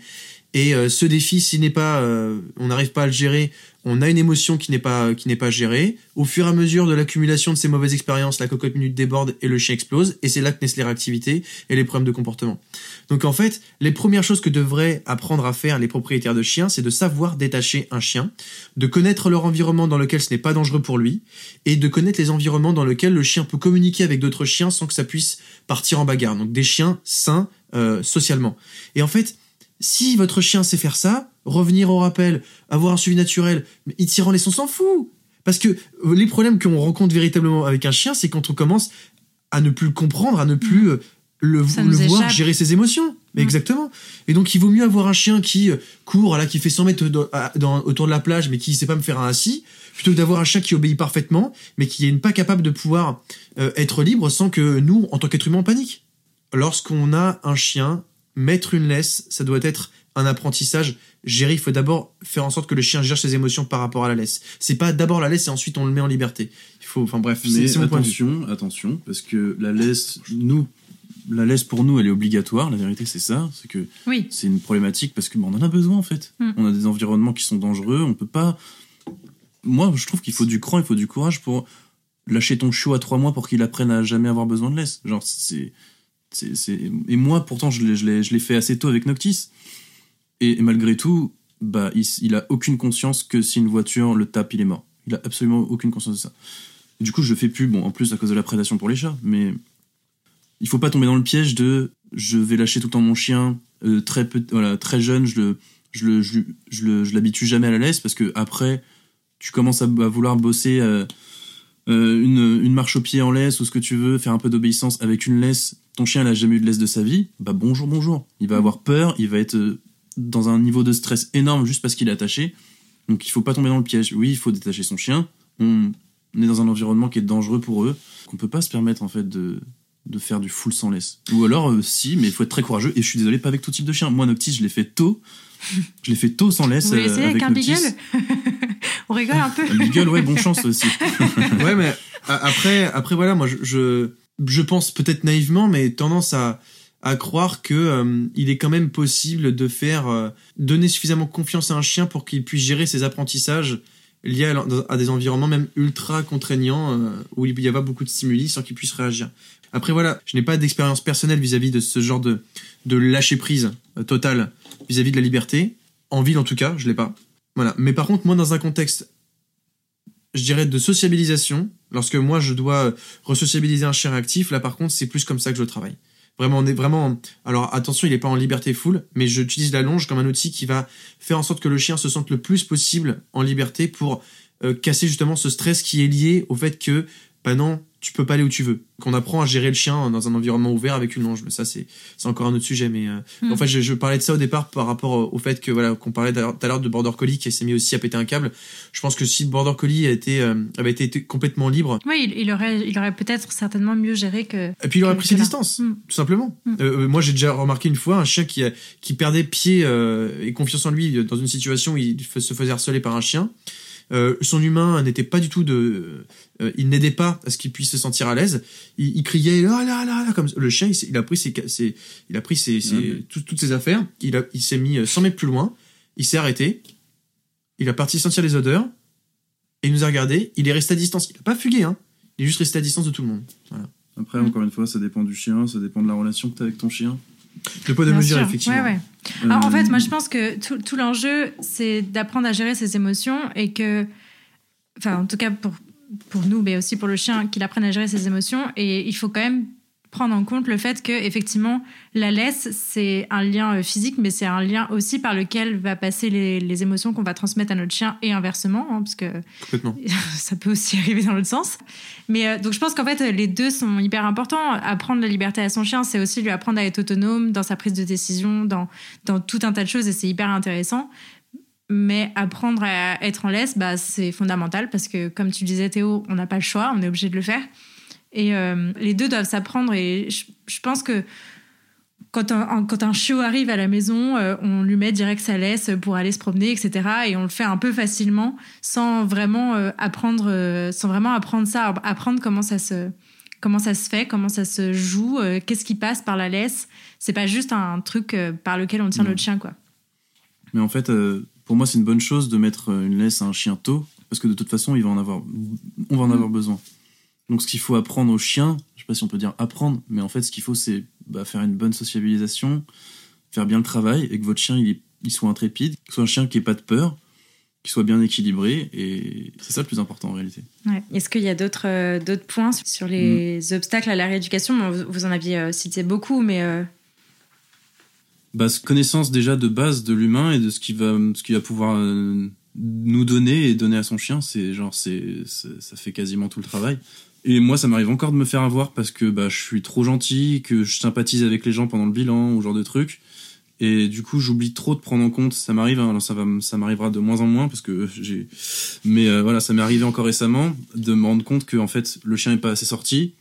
Et euh, ce défi, s'il n'est pas, euh, on n'arrive pas à le gérer, on a une émotion qui n'est pas qui n'est pas gérée. Au fur et à mesure de l'accumulation de ces mauvaises expériences, la cocotte minute déborde et le chien explose. Et c'est là que naissent les réactivités et les problèmes de comportement. Donc en fait, les premières choses que devraient apprendre à faire les propriétaires de chiens, c'est de savoir détacher un chien, de connaître leur environnement dans lequel ce n'est pas dangereux pour lui, et de connaître les environnements dans lesquels le chien peut communiquer avec d'autres chiens sans que ça puisse partir en bagarre. Donc des chiens sains euh, socialement. Et en fait, si votre chien sait faire ça, revenir au rappel, avoir un suivi naturel, mais il tire en laisse, on s'en fout. Parce que euh, les problèmes qu'on rencontre véritablement avec un chien, c'est quand on commence à ne plus le comprendre, à ne plus euh, le, voir gérer ses émotions. Mm. Exactement. Et donc, il vaut mieux avoir un chien qui euh, court, là, qui fait 100 mètres dans- dans- autour de la plage, mais qui sait pas me faire un assis, plutôt que d'avoir un chien qui obéit parfaitement, mais qui n'est pas capable de pouvoir euh, être libre sans que nous, en tant qu'être humain, on panique. Lorsqu'on a un chien, mettre une laisse, ça doit être un apprentissage géré. Il faut d'abord faire en sorte que le chien gère ses émotions par rapport à la laisse. C'est pas d'abord la laisse et ensuite on le met en liberté. Il faut, enfin bref, c'est mon point de vue. attention, attention, parce que la laisse, nous, la laisse pour nous, elle est obligatoire. La vérité, c'est ça. C'est que Oui. c'est une problématique parce que bah, on en a besoin en fait. Mm. On a des environnements qui sont dangereux. On peut pas. Moi, je trouve qu'il faut du cran, il faut du courage pour lâcher ton chiot à trois mois pour qu'il apprenne à jamais avoir besoin de laisse. Genre, c'est. Et moi, pourtant, je l'ai- fait assez tôt avec Noctis. Et, malgré tout, bah, il, a aucune conscience que si une voiture le tape, il est mort. Il a absolument aucune conscience de ça. Du coup, je fais plus, bon, en plus à cause de la prédation pour les chats, mais il faut pas tomber dans le piège de je vais lâcher tout le temps mon chien euh, très peu, voilà, très jeune, je le, l'habitue jamais à la laisse parce que après, tu commences à, à vouloir bosser euh, euh, une, une marche au pied en laisse ou ce que tu veux, faire un peu d'obéissance avec une laisse. Ton chien il a jamais eu de laisse de sa vie, bah bonjour, bonjour. Il va avoir peur, il va être euh, dans un niveau de stress énorme juste parce qu'il est attaché. Donc il faut pas tomber dans le piège. Oui, il faut détacher son chien. On, on est dans un environnement qui est dangereux pour eux, qu'on peut pas se permettre en fait de, de faire du full sans laisse. Ou alors euh, si, mais il faut être très courageux. Et je suis désolé, pas avec tout type de chien. Moi Noctis, je l'ai fait tôt. Je l'ai fait tôt sans laisse. Vous euh, essayer avec un beagle? On rigole un peu. Beagle, ouais, bon chance aussi. ouais, mais a- après, après voilà, moi, je, je, je pense peut-être naïvement, mais tendance à, à croire que euh, il est quand même possible de faire euh, donner suffisamment confiance à un chien pour qu'il puisse gérer ses apprentissages liés à, des environnements même ultra contraignants euh, où il y avoir beaucoup de stimuli sans qu'il puisse réagir. Après voilà, je n'ai pas d'expérience personnelle vis-à-vis de ce genre de, de lâcher prise euh, total vis-à-vis de la liberté. En ville en tout cas, je l'ai pas. Voilà. Mais par contre, moi dans un contexte je dirais, de sociabilisation. Lorsque moi, je dois resociabiliser un chien réactif, là, par contre, c'est plus comme ça que je travaille. Vraiment, on est vraiment. Alors, attention, il n'est pas en liberté full, mais j'utilise la longe comme un outil qui va faire en sorte que le chien se sente le plus possible en liberté pour euh, casser justement ce stress qui est lié au fait que, bah non, tu peux pas aller où tu veux. Qu'on apprend à gérer le chien dans un environnement ouvert avec une longe. Mais ça, c'est, c'est encore un autre sujet. Mais euh, Mm. en fait, je, je parlais de ça au départ par rapport au fait que voilà, qu'on parlait tout à l'heure de Border Collie qui s'est mis aussi à péter un câble. Je pense que si Border Collie a été, euh, avait été, complètement libre, Oui, il, il aurait, il aurait peut-être certainement mieux géré que. et puis il aurait pris ses distances, Mm. tout simplement. Mm. Euh, euh, moi, j'ai déjà remarqué une fois un chien qui, qui perdait pied euh, et confiance en lui dans une situation où il se faisait harceler par un chien. Euh, son humain n'était pas du tout de, euh, il n'aidait pas à ce qu'il puisse se sentir à l'aise. Il, il criait là là là là comme le chien. Il, a pris ses, il a pris ses, ses- Ouais. tout- toutes ses affaires. Il a, il s'est mis euh, 100 mètres plus loin. Il s'est arrêté. Il a parti sentir les odeurs et il nous a regardé. Il est resté à distance. Il n'a pas fugué hein. Il est juste resté à distance de tout le monde. Voilà. Après, encore une fois, ça dépend du chien, ça dépend de la relation que tu as avec ton chien. Le poids de Bien mesure sûr. effectivement. Ouais, ouais. Alors, en Euh, fait, moi, je pense que tout, tout l'enjeu, c'est d'apprendre à gérer ses émotions et que, enfin, en tout cas pour, pour nous, mais aussi pour le chien, qu'il apprenne à gérer ses émotions. Et il faut quand même prendre en compte le fait que, effectivement, la laisse, c'est un lien euh, physique, mais c'est un lien aussi par lequel va passer les, les émotions qu'on va transmettre à notre chien et inversement, hein, parce que ça peut aussi arriver dans l'autre sens. Mais euh, donc je pense qu'en fait les deux sont hyper importants. Apprendre la liberté à son chien, c'est aussi lui apprendre à être autonome dans sa prise de décision, dans, dans tout un tas de choses et c'est hyper intéressant. Mais apprendre à être en laisse, bah, c'est fondamental parce que comme tu disais Théo, on n'a pas le choix, on est obligé de le faire. Et euh, les deux doivent s'apprendre et je, je pense que quand un, quand un chiot arrive à la maison, euh, on lui met direct sa laisse pour aller se promener, etc. Et on le fait un peu facilement, sans vraiment euh, apprendre, sans vraiment apprendre ça, apprendre comment ça se, comment ça se fait, comment ça se joue, qu'est-ce qui passe par la laisse. C'est pas juste un truc par lequel on tient Non. notre chien, quoi. Mais en fait, pour moi, c'est une bonne chose de mettre une laisse à un chien tôt, parce que de toute façon, il va en avoir, on va en avoir besoin. Donc, ce qu'il faut apprendre au chien, je sais pas si on peut dire apprendre, mais en fait, ce qu'il faut, c'est bah, faire une bonne sociabilisation, faire bien le travail, et que votre chien, il, soit intrépide, que ce soit un chien qui ait pas de peur, qui soit bien équilibré, et c'est ça le plus important en réalité. Ouais. Est-ce qu'il y a d'autres euh, d'autres points sur les obstacles à la rééducation? Vous, vous en aviez euh, cité beaucoup, mais euh, bah, ce- connaissance déjà de base de l'humain et de ce qu'il va, ce qu'il va pouvoir euh, nous donner et donner à son chien, c'est genre c'est- ça fait quasiment tout le travail. Et moi, ça m'arrive encore de me faire avoir parce que bah, je suis trop gentil, que je sympathise avec les gens pendant le bilan ou genre de trucs. Et du coup, j'oublie trop de prendre en compte. Ça m'arrive, hein, alors ça va, ça m'arrivera de moins en moins parce que j'ai. Mais euh, voilà, ça m'est arrivé encore récemment de me rendre compte que en fait, le chien est pas assez sorti,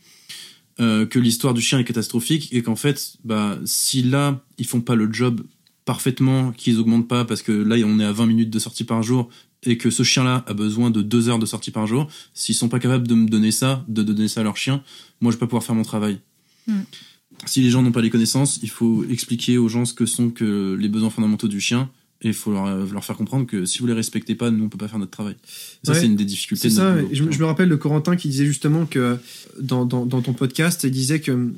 euh, que l'histoire du chien est catastrophique et qu'en fait, bah, si là, ils font pas le job parfaitement, qu'ils augmentent pas parce que là, on est à 20 minutes de sortie par jour et que ce chien-là a besoin de 2 heures de sortie par jour, s'ils sont pas capables de me donner ça, de donner ça à leur chien, moi, je vais pas pouvoir faire mon travail. Mm. Si les gens n'ont pas les connaissances, il faut expliquer aux gens ce que sont que les besoins fondamentaux du chien et il faut leur, leur faire comprendre que si vous les respectez pas, nous, on peut pas faire notre travail. Ça, Ouais. c'est une des difficultés de ça. boulot. Je, me- je me rappelle de Corentin qui disait justement que dans, dans, dans ton podcast, il disait que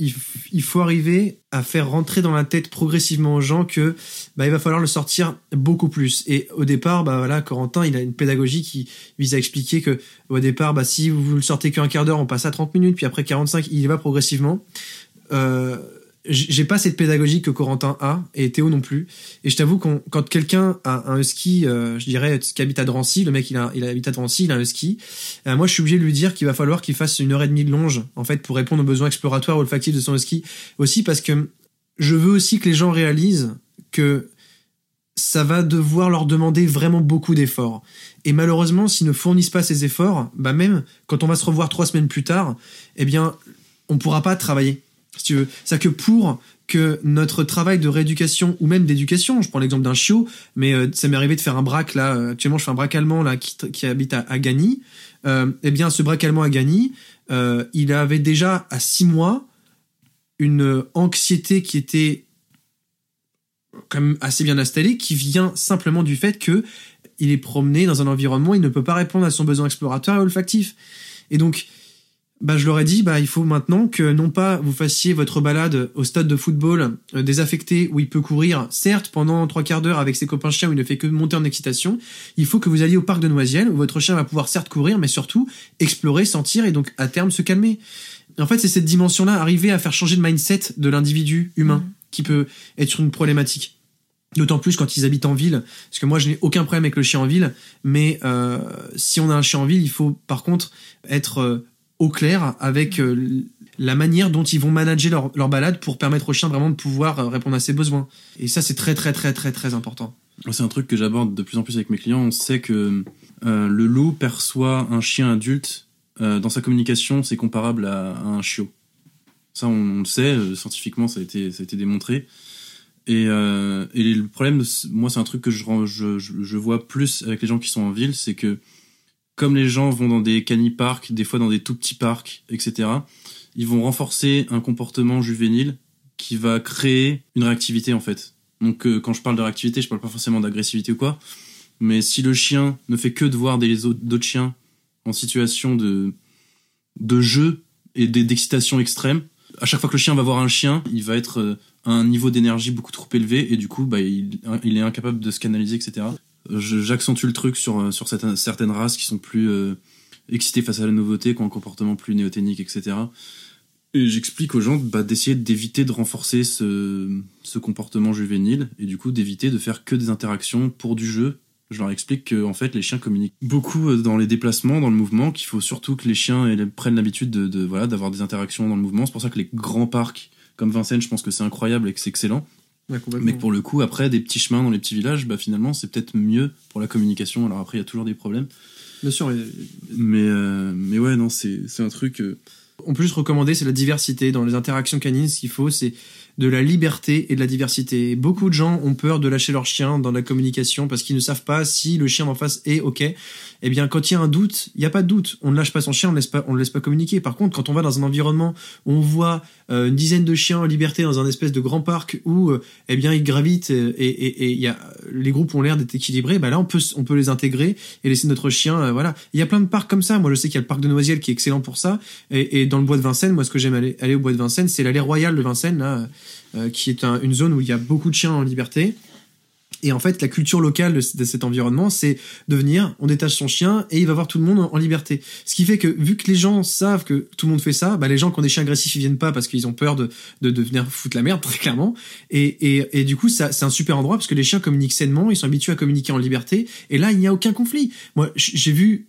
il, il faut arriver à faire rentrer dans la tête progressivement aux gens que bah, il va falloir le sortir beaucoup plus. Et au départ, bah voilà, Corentin, il a une pédagogie qui vise à expliquer que au départ, bah si vous le sortez qu'un quart d'heure, on passe à 30 minutes, puis après 45, il y va progressivement. Euh, j'ai pas cette pédagogie que Corentin a et Théo non plus. Et je t'avoue qu'on quand quelqu'un a un husky, euh, je dirais qui habite à Drancy, le mec il a il habite à Drancy, il a un husky. euh, moi je suis obligé de lui dire qu'il va falloir qu'il fasse une heure et demie de longe en fait pour répondre aux besoins exploratoires olfactifs de son husky. Aussi parce que je veux aussi que les gens réalisent que ça va devoir leur demander vraiment beaucoup d'efforts. Et malheureusement, s'ils ne fournissent pas ces efforts, bah même quand on va se revoir trois semaines plus tard, eh bien, on pourra pas travailler. Si tu veux, c'est que pour que notre travail de rééducation ou même d'éducation, je prends l'exemple d'un chiot, mais euh, ça m'est arrivé de faire un braque là. euh, actuellement, je fais un braque allemand là qui, habite à, à Gagny. Euh, eh bien, ce braque allemand à Gagny, il avait déjà à six mois une anxiété qui était quand même assez bien installée, qui vient simplement du fait que il est promené dans un environnement, il ne peut pas répondre à son besoin exploratoire et olfactif. Et donc, bah, je leur ai dit, bah, il faut maintenant que non pas vous fassiez votre balade au stade de football euh, désaffecté où il peut courir, certes, pendant trois quarts d'heure avec ses copains chiens où il ne fait que monter en excitation. Il faut que vous alliez au parc de Noisiel où votre chien va pouvoir certes courir, mais surtout explorer, sentir et donc à terme se calmer. En fait, c'est cette dimension-là, arriver à faire changer le mindset de l'individu humain Mhm. qui peut être une problématique. D'autant plus quand ils habitent en ville, parce que moi je n'ai aucun problème avec le chien en ville, mais euh, si on a un chien en ville, il faut par contre être euh, au clair avec euh, la manière dont ils vont manager leur, leur balade pour permettre au chien vraiment de pouvoir euh, répondre à ses besoins. Et ça, c'est très, très, très, très, très important. C'est un truc que j'aborde de plus en plus avec mes clients. On sait que euh, le loup perçoit un chien adulte dans sa communication, c'est comparable à, un chiot. Ça, on, le sait, scientifiquement, ça a été, ça a été démontré. Et, et le problème, moi, c'est un truc que je, je vois plus avec les gens qui sont en ville, c'est que comme les gens vont dans des caniparks, des fois dans des tout petits parcs, etc., ils vont renforcer un comportement juvénile qui va créer une réactivité en fait. Donc euh, quand je parle de réactivité, je parle pas forcément d'agressivité ou quoi, mais si le chien ne fait que de voir d'autres chiens en situation de de jeu et d'excitation extrême, à chaque fois que le chien va voir un chien, il va être euh, à un niveau d'énergie beaucoup trop élevé et du coup bah, il, il est incapable de se canaliser, etc. J'accentue le truc sur, sur certaines, races qui sont plus euh, excitées face à la nouveauté, qui ont un comportement plus néoténique, etc. Et j'explique aux gens bah, d'essayer d'éviter de renforcer ce, ce comportement juvénile et du coup d'éviter de faire que des interactions pour du jeu. Je leur explique que en fait les chiens communiquent beaucoup euh, dans les déplacements, dans le mouvement, qu'il faut surtout que les chiens prennent l'habitude de, de voilà d'avoir des interactions dans le mouvement. C'est pour ça que les grands parcs comme Vincennes, je pense que c'est incroyable et que c'est excellent. Ouais. Mais que pour le coup, après, des petits chemins dans les petits villages, bah finalement, c'est peut-être mieux pour la communication. Alors après, il y a toujours des problèmes. Bien sûr, Mais, euh, mais ouais, non, c'est c'est un truc. euh, on peut juste recommander, c'est la diversité. Dans les interactions canines, ce qu'il faut, c'est de la liberté et de la diversité. Beaucoup de gens ont peur de lâcher leur chien dans la communication parce qu'ils ne savent pas si le chien d'en face est OK. Eh bien, quand il y a un doute, il n'y a pas de doute. On ne lâche pas son chien, on ne laisse pas, le laisse pas communiquer. Par contre, quand on va dans un environnement où on voit euh, une dizaine de chiens en liberté dans un espèce de grand parc où, euh, eh bien, ils gravitent euh, et, et, et y a, les groupes ont l'air d'être équilibrés, bah là, on peut, on peut les intégrer et laisser notre chien, voilà. Il y a plein de parcs comme ça. Moi, je sais qu'il y a le parc de Noisiel qui est excellent pour ça. Et, et dans le bois de Vincennes, moi, ce que j'aime aller, aller au bois de Vincennes, c'est l'allée royale de Vincennes, là, qui est un- une zone où il y a beaucoup de chiens en liberté. Et en fait, la culture locale de, cet environnement, c'est de venir, on détache son chien et il va voir tout le monde en, liberté. Ce qui fait que, vu que les gens savent que tout le monde fait ça, bah, les gens qui ont des chiens agressifs, ils viennent pas parce qu'ils ont peur de, de, de venir foutre la merde, très clairement. Et, et, et du coup, c'est un super endroit parce que les chiens communiquent sainement, ils sont habitués à communiquer en liberté. Et là, il n'y a aucun conflit. Moi, j'ai vu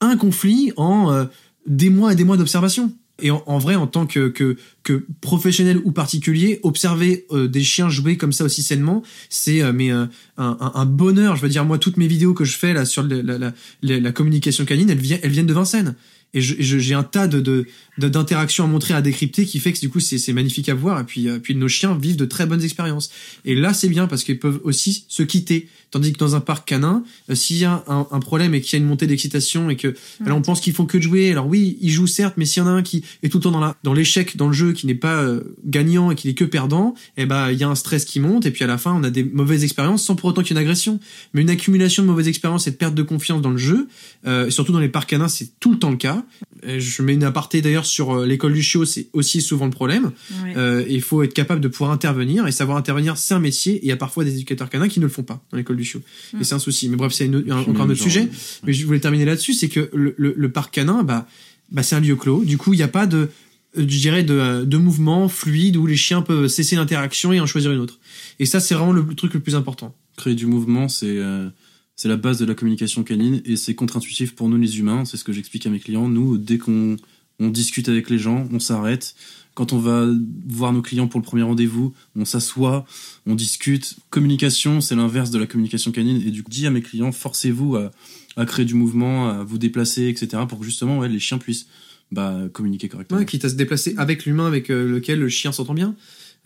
un conflit en euh, des mois et des mois d'observation. Et en, vrai, en tant que, que, professionnel ou particulier, observer euh, des chiens jouer comme ça aussi sainement, c'est euh, mais euh, un, bonheur. Je veux dire, moi, toutes mes vidéos que je fais là sur la, communication canine, elles, elles viennent de Vincennes. Et j'ai un tas de d'interactions à montrer, à décrypter, qui fait que du coup, c'est c'est magnifique à voir. Et puis, euh, puis nos chiens vivent de très bonnes expériences. Et là, c'est bien parce qu'ils peuvent aussi se quitter. Tandis que dans un parc canin, euh, s'il y a un, un problème et qu'il y a une montée d'excitation et que alors on pense qu'ils font que de jouer. Alors oui, ils jouent certes, mais s'il y en a un qui est tout le temps dans la dans l'échec dans le jeu, qui n'est pas euh, gagnant et qui n'est que perdant, eh ben il y a un stress qui monte et puis à la fin on a des mauvaises expériences sans pour autant qu'il y ait une agression. Mais une accumulation de mauvaises expériences et de perte de confiance dans le jeu, euh, surtout dans les parcs canins, c'est tout le temps le cas. Je mets une aparté d'ailleurs sur euh, l'école du chiot, c'est aussi souvent le problème. Ouais. Euh, il faut être capable de pouvoir intervenir et savoir intervenir, c'est un métier. Et il y a parfois des éducateurs canins qui ne le font pas dans l'école du chiot. Mm. Et c'est un souci. Mais bref, c'est une- un- puis encore un autre sujet. Mais je voulais terminer là-dessus, c'est que le, le, le parc canin, bah, bah c'est un lieu clos. Du coup, il n'y a pas de, euh, je dirais, de, de mouvement fluide où les chiens peuvent cesser l'interaction et en choisir une autre. Et ça, c'est vraiment le, le truc le plus important. créer du mouvement, c'est euh, c'est la base de la communication canine et c'est contre-intuitif pour nous les humains. C'est ce que j'explique à mes clients. Nous, dès qu'on on discute avec les gens, on s'arrête. Quand on va voir nos clients pour le premier rendez-vous, on s'assoit, on discute. Communication, c'est l'inverse de la communication canine. Et du coup, dis à mes clients, forcez-vous à, créer du mouvement, à vous déplacer, etc. pour que justement les chiens puissent bah, communiquer correctement. Ouais, quitte à se déplacer avec l'humain avec euh, lequel le chien s'entend bien.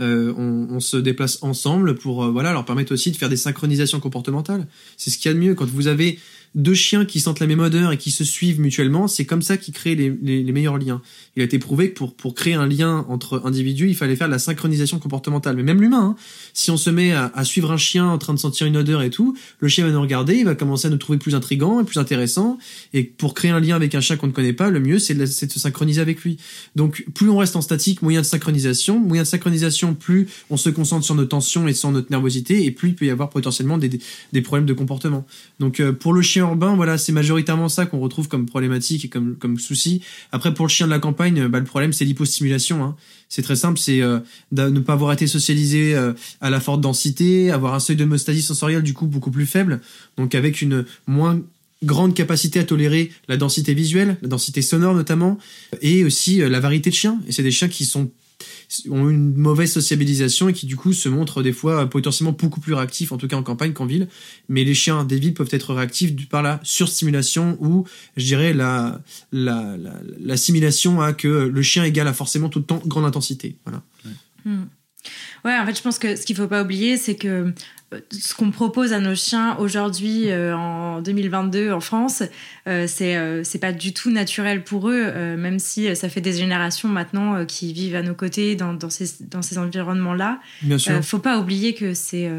Euh, on, on se déplace ensemble pour euh, voilà leur permettre aussi de faire des synchronisations comportementales. C'est ce qu'il y a de mieux quand vous avez deux chiens qui sentent la même odeur et qui se suivent mutuellement. C'est comme ça qu'ils créent les, meilleurs liens. Il a été prouvé que pour pour créer un lien entre individus, il fallait faire de la synchronisation comportementale. Mais même l'humain, hein, si on se met à, suivre un chien en train de sentir une odeur et tout, le chien va nous regarder, il va commencer à nous trouver plus intrigant et plus intéressant. Et pour créer un lien avec un chien qu'on ne connaît pas, le mieux c'est de, se synchroniser avec lui. Donc plus on reste en statique, moyen de synchronisation, moyen de synchronisation, plus on se concentre sur nos tensions et sur notre nervosité, et plus il peut y avoir potentiellement des, des problèmes de comportement. Donc euh, pour le chien urbain, voilà, c'est majoritairement ça qu'on retrouve comme problématique et comme, comme souci. Après pour le chien de la campagne, bah, le problème c'est l'hypostimulation. Hein. C'est très simple, c'est euh, de ne pas avoir été socialisé euh, à la forte densité, avoir un seuil d'homéostasie sensorielle du coup beaucoup plus faible, donc avec une moins grande capacité à tolérer la densité visuelle, la densité sonore notamment, et aussi euh, la variété de chiens. Et c'est des chiens qui sont ont une mauvaise sociabilisation et qui du coup se montrent des fois potentiellement beaucoup plus réactifs, en tout cas en campagne qu'en ville. Mais les chiens des villes peuvent être réactifs par la surstimulation ou, je dirais, la, la, l'assimilation à que le chien égale à forcément tout le temps grande intensité. Voilà. Hmm. Ouais, en fait, je pense que ce qu'il faut pas oublier, c'est que ce qu'on propose à nos chiens aujourd'hui euh, en 2022 en France, euh, c'est c'est pas du tout naturel pour eux, même si ça fait des générations maintenant qui vivent à nos côtés dans, dans ces, dans ces environnements-là. Bien sûr. faut pas oublier que c'est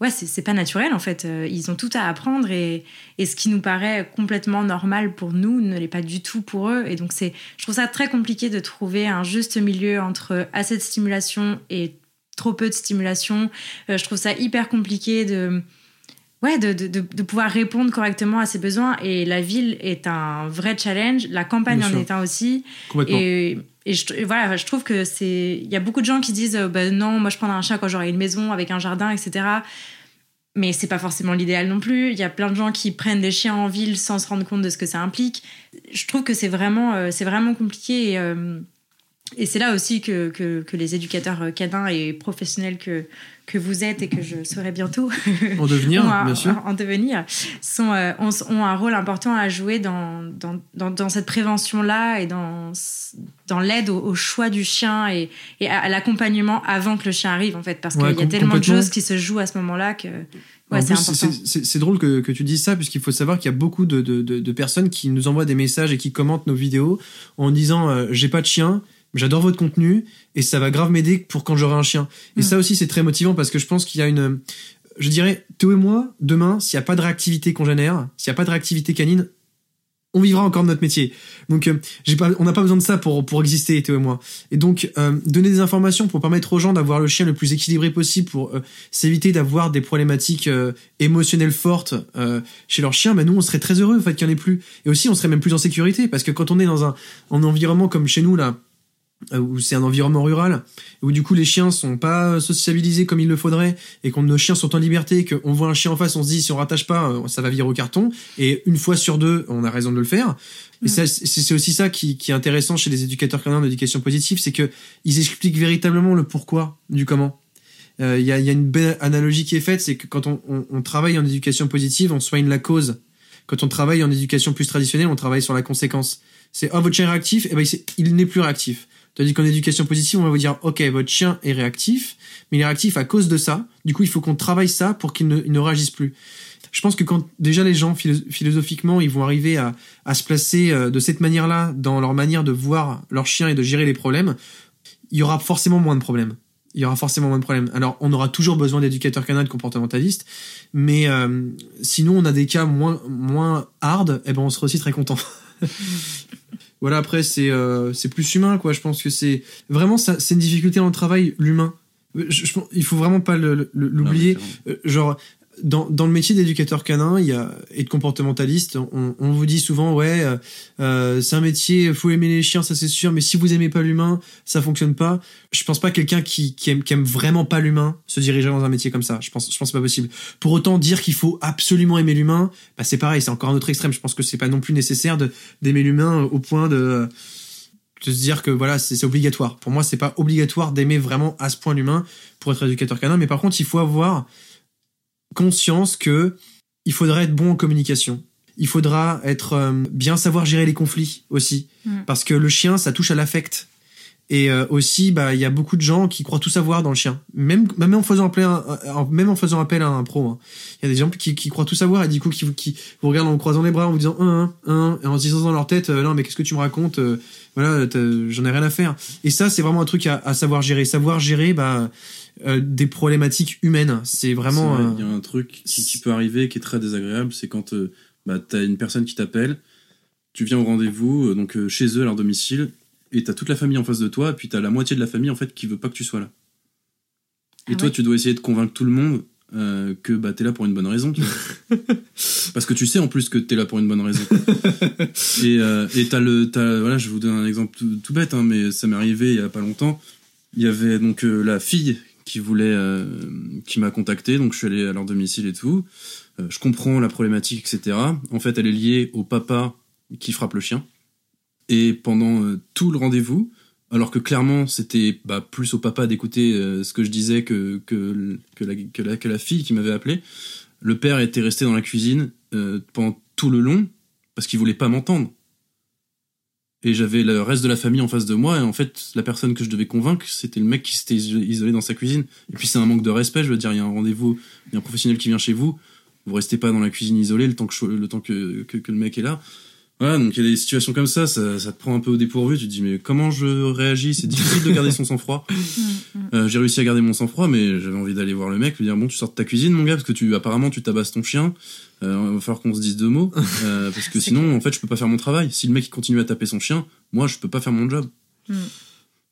ouais, c'est pas naturel en fait. Ils ont tout à apprendre et, et, ce qui nous paraît complètement normal pour nous ne l'est pas du tout pour eux. Et donc, c'est, je trouve ça très compliqué de trouver un juste milieu entre assez de stimulation et trop peu de stimulation. Euh, je trouve ça hyper compliqué de, ouais, de, de, de, pouvoir répondre correctement à ses besoins. Et la ville est un vrai challenge. La campagne en est un aussi. Et, et je, voilà, je trouve que c'est. Il y a beaucoup de gens qui disent euh, bah, non, moi je prendrai un chat quand j'aurai une maison avec un jardin, etc. Mais c'est pas forcément l'idéal non plus. Il y a plein de gens qui prennent des chiens en ville sans se rendre compte de ce que ça implique. Je trouve que c'est vraiment, euh, c'est vraiment compliqué. Et, et c'est là aussi que, que, les éducateurs euh, canins et professionnels que, que vous êtes et que je serai bientôt en devenir, bien sûr. En, devenir, sont, euh, ont, un rôle important à jouer dans, dans, dans, cette prévention-là et dans, dans l'aide au, choix du chien et, et à, l'accompagnement avant que le chien arrive, en fait. Parce qu'il y a tellement de choses qui se jouent à ce moment-là que. Ouais, c'est drôle que, que, tu dises ça, puisqu'il faut savoir qu'il y a beaucoup de, de, de, personnes qui nous envoient des messages et qui commentent nos vidéos en disant euh, J'ai pas de chien, j'adore votre contenu et ça va grave m'aider pour quand j'aurai un chien. Et mm. ça aussi, c'est très motivant parce que je pense qu'il y a une, je dirais, Théo et moi, demain, s'il n'y a pas de réactivité congénère, s'il n'y a pas de réactivité canine, on vivra encore de notre métier. Donc, euh, j'ai pas, on n'a pas besoin de ça pour, pour exister, Théo et moi. Et donc, euh, donner des informations pour permettre aux gens d'avoir le chien le plus équilibré possible pour euh, s'éviter d'avoir des problématiques émotionnelles fortes chez leur chien, bah, nous, on serait très heureux, en fait, qu'il n'y en ait plus. Et aussi, on serait même plus en sécurité parce que quand on est dans un, un environnement comme chez nous, là, euh, où c'est un environnement rural, où du coup les chiens sont pas sociabilisés comme il le faudrait, et quand nos chiens sont en liberté, qu'on voit un chien en face, on se dit si on rattache pas, euh, ça va virer au carton, et une fois sur deux, on a raison de le faire. Et mm. c'est aussi ça qui, qui, est intéressant chez les éducateurs canins d'éducation positive, c'est que ils expliquent véritablement le pourquoi du comment. Euh, il y, a, y, a, une belle analogie qui est faite, c'est que quand on, on, on, travaille en éducation positive, on soigne la cause. Quand on travaille en éducation plus traditionnelle, on travaille sur la conséquence. C'est oh votre chien est réactif, et eh ben il n'est plus réactif. Tandis qu'en éducation positive, on va vous dire, OK, votre chien est réactif, mais il est réactif à cause de ça. Du coup, il faut qu'on travaille ça pour qu'il ne, réagisse plus. Je pense que quand déjà les gens, philosophiquement, ils vont arriver à, se placer euh, de cette manière-là dans leur manière de voir leur chien et de gérer les problèmes, il y aura forcément moins de problèmes. Il y aura forcément moins de problèmes. Alors, on aura toujours besoin d'éducateurs canins de comportementalistes, mais euh, sinon, on a des cas moins moins hard, et eh ben on sera aussi très content. voilà après c'est euh, c'est plus humain quoi. Je pense que c'est vraiment c'est une difficulté dans le travail l'humain. Il faut vraiment pas l'oublier. euh, genre dans, dans le métier d'éducateur canin il y a, et de comportementaliste, on, on vous dit souvent ouais, euh, euh, c'est un métier, faut aimer les chiens, ça c'est sûr, mais si vous aimez pas l'humain, ça fonctionne pas. Je pense pas quelqu'un qui, qui, aime, qui aime vraiment pas l'humain se diriger dans un métier comme ça. Je pense, je pense pas possible. Pour autant, dire qu'il faut absolument aimer l'humain, bah c'est pareil, c'est encore un autre extrême. Je pense que c'est pas non plus nécessaire d'aimer l'humain au point de de se dire que voilà c'est obligatoire. Pour moi, c'est pas obligatoire d'aimer vraiment à ce point l'humain pour être éducateur canin, mais par contre, il faut avoir conscience que il faudrait être bon en communication. Il faudra être euh, bien savoir gérer les conflits aussi, mm. parce que le chien, ça touche à l'affect. Et euh, aussi, bah, il y a beaucoup de gens qui croient tout savoir dans le chien, même même en faisant appel, à, même en faisant appel à un pro. Hein. Il y a des gens qui, qui croient tout savoir et du coup qui, qui vous regardent en vous croisant les bras en vous disant un un et en se disant dans leur tête euh, non mais qu'est-ce que tu me racontes voilà j'en ai rien à faire. Et ça c'est vraiment un truc à, à savoir gérer. Savoir gérer bah euh, des problématiques humaines. C'est vraiment. Il y a un truc qui, peut arriver qui est très désagréable, c'est quand euh, bah, tu as une personne qui t'appelle, tu viens au rendez-vous, euh, donc chez eux, à leur domicile, et tu as toute la famille en face de toi, et puis tu as la moitié de la famille en fait qui veut pas que tu sois là. Et ah toi, tu dois essayer de convaincre tout le monde que bah, tu es là pour une bonne raison. Parce que tu sais en plus que tu es là pour une bonne raison. et et as le, as, voilà, je vous donne un exemple tout, bête, hein, mais ça m'est arrivé il y a pas longtemps. Il y avait donc la fille qui voulait, euh, qui m'a contacté, donc je suis allé à leur domicile et tout. Euh, je comprends la problématique, etc. En fait, elle est liée au papa qui frappe le chien. Et pendant euh, tout le rendez-vous, alors que clairement c'était bah, plus au papa d'écouter euh, ce que je disais que, que, que, la, que, la, que la fille qui m'avait appelé, le père était resté dans la cuisine pendant tout le long parce qu'il voulait pas m'entendre. Et j'avais le reste de la famille en face de moi, et en fait, la personne que je devais convaincre, c'était le mec qui s'était isolé dans sa cuisine. Et puis c'est un manque de respect, je veux dire, il y a un rendez-vous, il y a un professionnel qui vient chez vous, vous restez pas dans la cuisine isolée le temps que, le, temps que, que le mec est là. Voilà, donc il y a des situations comme ça, ça, ça te prend un peu au dépourvu, tu te dis mais comment je réagis? C'est difficile de garder son sang-froid. Euh, j'ai réussi à garder mon sang-froid, mais j'avais envie d'aller voir le mec, lui dire bon tu sors de ta cuisine mon gars, parce que tu apparemment tu tabasses ton chien, euh, va falloir qu'on se dise deux mots, euh, parce que sinon en fait je peux pas faire mon travail. Si le mec il continue à taper son chien, moi je peux pas faire mon job. Mm.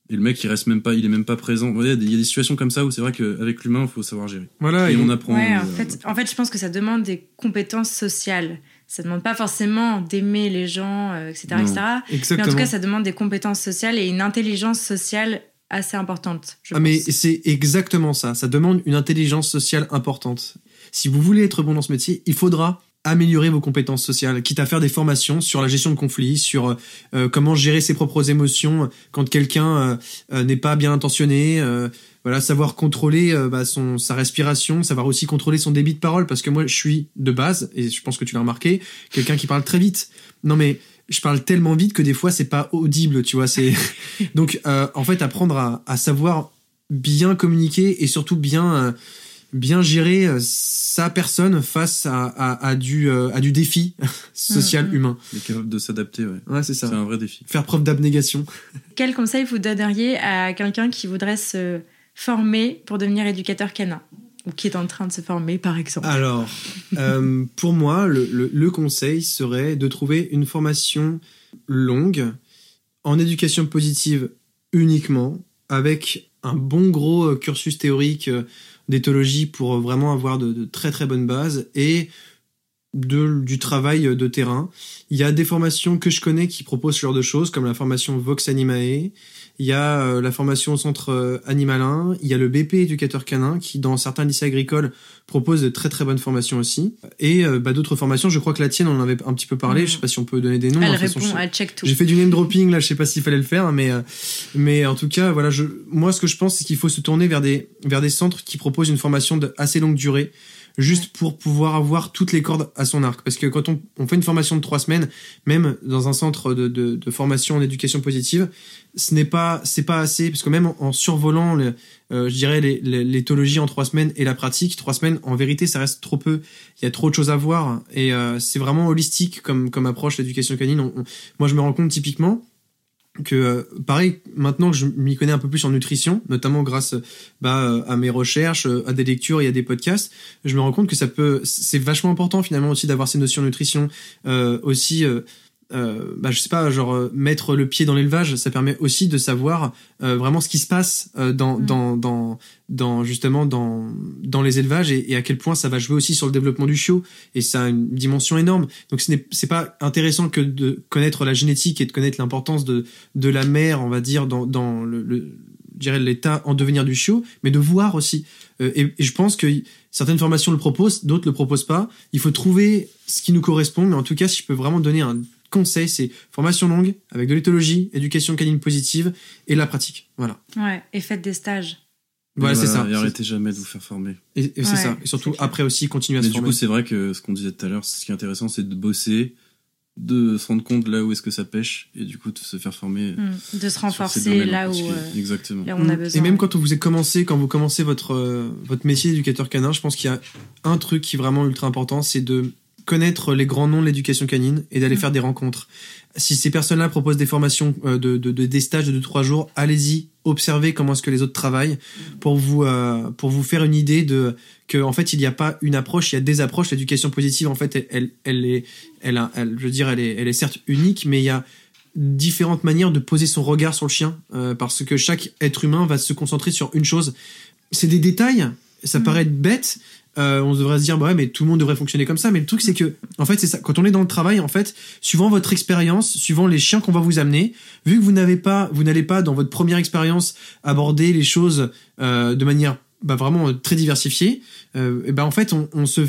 Et le mec il reste même pas, il est même pas présent. Il y, a des- il y a des situations comme ça où c'est vrai qu'avec l'humain il faut savoir gérer. Voilà, et et on apprend. Ouais, en euh, fait, en fait, je pense que ça demande des compétences sociales. Ça demande pas forcément d'aimer les gens, euh, etc., Non. etc. Mais en tout cas, ça demande des compétences sociales et une intelligence sociale assez importante. Je Ah mais c'est exactement ça. Ça demande une intelligence sociale importante. Si vous voulez être bon dans ce métier, il faudra améliorer vos compétences sociales, quitte à faire des formations sur la gestion de conflits, sur euh, comment gérer ses propres émotions quand quelqu'un euh, euh, n'est pas bien intentionné. Voilà, savoir contrôler euh, bah, son sa respiration, savoir aussi contrôler son débit de parole, parce que moi je suis de base et je pense que tu l'as remarqué, quelqu'un qui parle très vite. Non mais je parle tellement vite que des fois c'est pas audible, tu vois. C'est donc euh, en fait apprendre à, à savoir bien communiquer et surtout bien euh, bien gérer euh, sa personne face à, à, à du euh, à du défi social Mm, mm. humain. il est capable de s'adapter, ouais. Ouais, c'est C'est ça. un vrai défi. Faire preuve d'abnégation. Quel conseil vous donneriez à quelqu'un qui voudrait se former pour devenir éducateur canin ou qui est en train de se former, par exemple. Alors, euh, pour moi, le, le, le conseil serait de trouver une formation longue en éducation positive uniquement, avec un bon gros euh, cursus théorique euh, d'éthologie pour vraiment avoir de, de très très bonnes bases et de, du travail de terrain. Il y a des formations que je connais qui proposent ce genre de choses, comme la formation Vox Animae. Il y a euh, la formation au centre euh, animalin. Il y a le BP éducateur canin qui, dans certains lycées agricoles, propose de très très bonnes formations aussi. Et euh, bah, d'autres formations, je crois que la tienne, on en avait un petit peu parlé. Mhm. Je sais pas si on peut donner des noms. Elle façon, répond, je- elle check tout. j'ai fait du name dropping là, je sais pas s'il fallait le faire, mais euh, mais en tout cas, voilà, je moi ce que je pense c'est qu'il faut se tourner vers des vers des centres qui proposent une formation de assez longue durée, juste pour pouvoir avoir toutes les cordes à son arc. Parce que quand on, on fait une formation de trois semaines, même dans un centre de, de, de formation en éducation positive, ce n'est pas c'est pas assez. Parce que même en, en survolant le, euh, je dirais les- les- l'éthologie en trois semaines et la pratique trois semaines en vérité ça reste trop peu. Il y a trop de choses à voir. Et euh, c'est vraiment holistique comme comme approche l'éducation canine. On- on- moi je me rends compte typiquement que euh, pareil maintenant que je m'y connais un peu plus en nutrition notamment grâce bah, euh, à mes recherches euh, à des lectures et à des podcasts je me rends compte que ça peut c'est vachement important finalement aussi d'avoir ces notions de nutrition euh, aussi euh, euh, bah, je sais pas, genre euh, mettre le pied dans l'élevage, ça permet aussi de savoir euh, vraiment ce qui se passe euh, dans, Mm. dans, dans, dans justement dans, dans les élevages et, et à quel point ça va jouer aussi sur le développement du chiot et ça a une dimension énorme. Donc ce n'est c'est pas intéressant que de connaître la génétique et de connaître l'importance de, de la mère, on va dire, dans, dans le, le je dirais l'état en devenir du chiot, mais de voir aussi. Euh, et, et je pense que certaines formations le proposent, d'autres le proposent pas. Il faut trouver ce qui nous correspond, mais en tout cas, si je peux vraiment donner un conseil, c'est formation longue avec de l'éthologie, éducation canine positive et la pratique. Voilà. Ouais, et faites des stages. Voilà, c'est ça. Et arrêtez jamais de vous faire former. Et, et c'est ça. Et surtout après aussi continuer à Mais se du former. coup, c'est vrai que ce qu'on disait tout à l'heure, ce qui est intéressant, c'est de bosser, de se rendre compte là où est-ce que ça pêche, et du coup de se faire former. Mm. De se renforcer là où, euh, Exactement. là où on a Mm. besoin. Et même quand vous êtes commencé, quand vous commencez votre euh, votre métier d'éducateur canin, je pense qu'il y a un truc qui est vraiment ultra important, c'est de connaître les grands noms de l'éducation canine et d'aller Mm. faire des rencontres. Si ces personnes-là proposent des formations, euh, de, de, de- des stages de 2-3 jours, allez-y, observez comment est-ce que les autres travaillent pour vous euh, pour vous faire une idée de que en fait il n'y a pas une approche, il y a des approches. L'éducation positive, en fait, elle, elle, elle est, elle, a, elle, je veux dire, elle est, elle est certes unique, mais il y a différentes manières de poser son regard sur le chien euh, parce que chaque être humain va se concentrer sur une chose. C'est des détails, ça Mhm. paraît être bête. Euh, on devrait se dire bah ouais mais tout le monde devrait fonctionner comme ça mais le truc c'est que en fait c'est ça quand on est dans le travail en fait suivant votre expérience suivant les chiens qu'on va vous amener vu que vous n'avez pas vous n'allez pas dans votre première expérience aborder les choses euh, de manière bah, vraiment euh, très diversifiée euh, et ben en fait on, se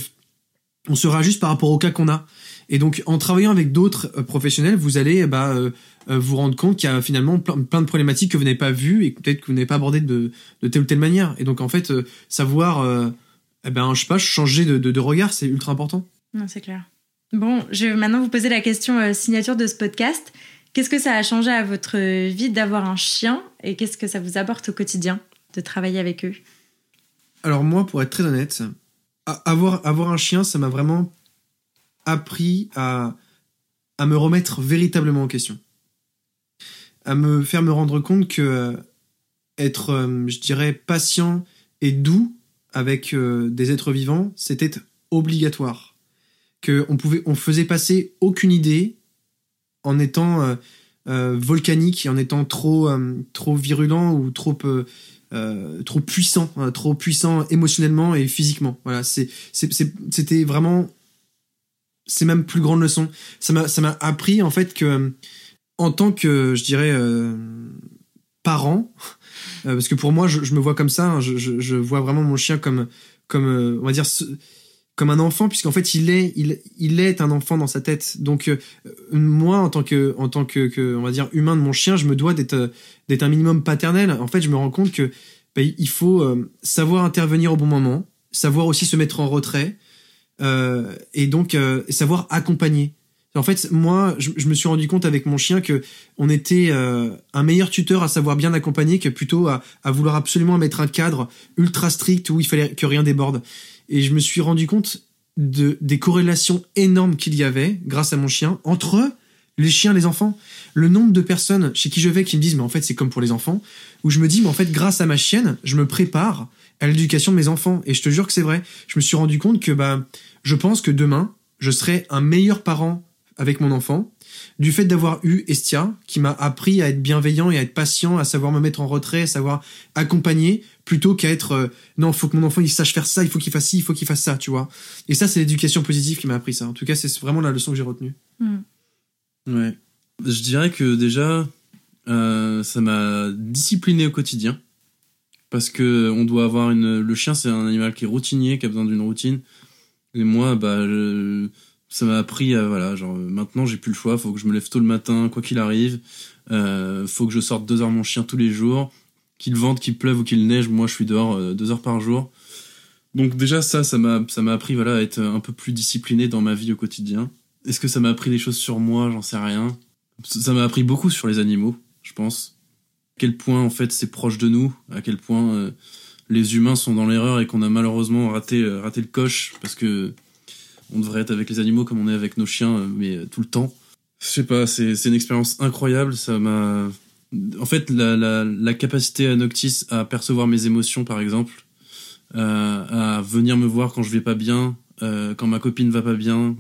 on se rajuste par rapport au cas qu'on a. Et donc, en travaillant avec d'autres euh, professionnels, vous allez bah, euh, vous rendre compte qu'il y a finalement plein, plein, de problématiques que vous n'avez pas vues et peut-être que vous n'avez pas abordées de, de, telle ou telle manière. Et donc, en fait, savoir, eh ben, je sais pas, changer de, de, de regard, c'est ultra important. Non, c'est clair. Bon, je vais maintenant vous poser la question signature de ce podcast. Qu'est-ce que ça a changé à votre vie d'avoir un chien et qu'est-ce que ça vous apporte au quotidien de travailler avec eux? Alors moi, pour être très honnête, avoir, avoir un chien, ça m'a vraiment appris à, à me remettre véritablement en question. À me faire me rendre compte que euh, être, euh, je dirais, patient et doux avec euh, des êtres vivants, c'était obligatoire. Que on pouvait, on faisait passer aucune idée en étant volcanique et en étant trop, trop virulent ou trop trop puissant, hein, trop puissant émotionnellement et physiquement. Voilà, c'était vraiment c'est même plus grande leçon. Ça m'a, appris en fait que, euh, en tant que, je dirais, euh, parent, euh, parce que pour moi, je, me vois comme ça. Hein, je, je, vois vraiment mon chien comme, comme, on va dire, comme un enfant, puisqu'en fait, il est, il, il est un enfant dans sa tête. Donc, moi, en tant que, en tant que, on va dire, humain de mon chien, je me dois d'être, d'être un minimum paternel. En fait, je me rends compte que bah, il faut savoir intervenir au bon moment, savoir aussi se mettre en retrait euh, et donc euh, savoir accompagner. En fait, moi, je, me suis rendu compte avec mon chien que on était euh, un meilleur tuteur à savoir bien accompagner que plutôt à, à, vouloir absolument mettre un cadre ultra strict où il fallait que rien déborde. Et je me suis rendu compte de des corrélations énormes qu'il y avait grâce à mon chien entre les chiens, les enfants. Le nombre de personnes chez qui je vais qui me disent mais en fait c'est comme pour les enfants, où je me dis mais en fait grâce à ma chienne, je me prépare à l'éducation de mes enfants. Et je te jure que c'est vrai. Je me suis rendu compte que bah je pense que demain, je serai un meilleur parent avec mon enfant du fait d'avoir eu Estia qui m'a appris à être bienveillant et à être patient, à savoir me mettre en retrait, à savoir accompagner plutôt qu'à être euh, non, faut que mon enfant il sache faire ça, il faut qu'il fasse ci, il faut qu'il fasse ça, tu vois. Et ça c'est l'éducation positive qui m'a appris ça. En tout cas, c'est vraiment la leçon que j'ai retenue. Hmm. Ouais. Je dirais que déjà euh, ça m'a discipliné au quotidien parce que on doit avoir une le chien c'est un animal qui est routinier, qui a besoin d'une routine et moi, bah, ça m'a appris à, voilà, genre, maintenant j'ai plus le choix, faut que je me lève tôt le matin, quoi qu'il arrive. Euh, faut que je sorte deux heures mon chien tous les jours. Qu'il vente, qu'il pleuve ou qu'il neige, moi je suis dehors euh, deux heures par jour. Donc déjà ça, ça m'a, ça m'a appris voilà à être un peu plus discipliné dans ma vie au quotidien. Est-ce que ça m'a appris des choses sur moi? J'en sais rien. Ça m'a appris beaucoup sur les animaux, je pense. À quel point en fait c'est proche de nous, à quel point euh, les humains sont dans l'erreur et qu'on a malheureusement raté, euh, raté le coche parce que on devrait être avec les animaux comme on est avec nos chiens, euh, mais euh, tout le temps. Je sais pas, c'est, une expérience incroyable. Ça m'a. En fait, la, capacité à Noctis à percevoir mes émotions, par exemple, à venir me voir quand je vais pas bien, quand ma copine va pas bien,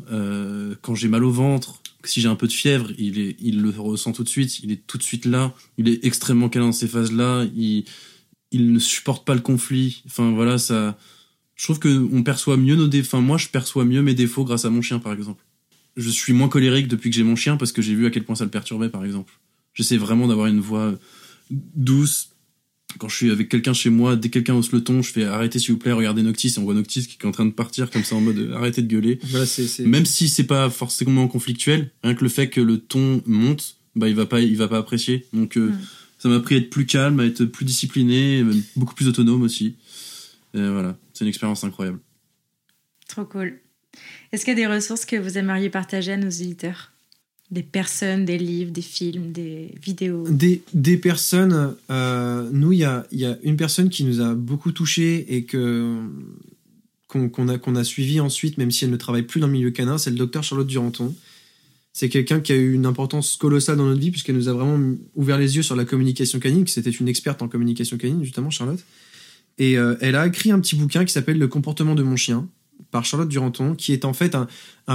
quand j'ai mal au ventre, si j'ai un peu de fièvre, il, le ressent tout de suite, il est tout de suite là, il est extrêmement câlin dans ces phases-là, il, il ne supporte pas le conflit. Enfin voilà, ça. Je trouve que on perçoit mieux nos défauts. Enfin, moi, je perçois mieux mes défauts grâce à mon chien, par exemple. Je suis moins colérique depuis que j'ai mon chien parce que j'ai vu à quel point ça le perturbait, par exemple. J'essaie vraiment d'avoir une voix douce. Quand je suis avec quelqu'un chez moi, dès que quelqu'un hausse le ton, je fais arrêtez s'il vous plaît, regardez Noctis et on voit Noctis qui est en train de partir comme ça en mode arrêtez de gueuler. Même si c'est pas forcément conflictuel, rien que le fait que le ton monte, bah il va pas, il va pas apprécier. Donc euh, ça m'a appris à être plus calme, à être plus discipliné, beaucoup plus autonome aussi. Et voilà, c'est une expérience incroyable. Trop cool. Est-ce qu'il y a des ressources que vous aimeriez partager à nos éditeurs Des personnes, des livres, des films, des vidéos? Des, des personnes. Euh, nous, il y a, y a, une personne qui nous a beaucoup touché et que qu'on a, qu'on a suivi ensuite, même si elle ne travaille plus dans le milieu canin, c'est le docteur Charlotte Duranton c'est quelqu'un qui a eu une importance colossale dans notre vie puisqu'elle nous a vraiment ouvert les yeux sur la communication canine, que c'était une experte en communication canine justement Charlotte. Et euh, elle a écrit un petit bouquin qui s'appelle Le comportement de mon chien par Charlotte Duranton, qui est en fait un,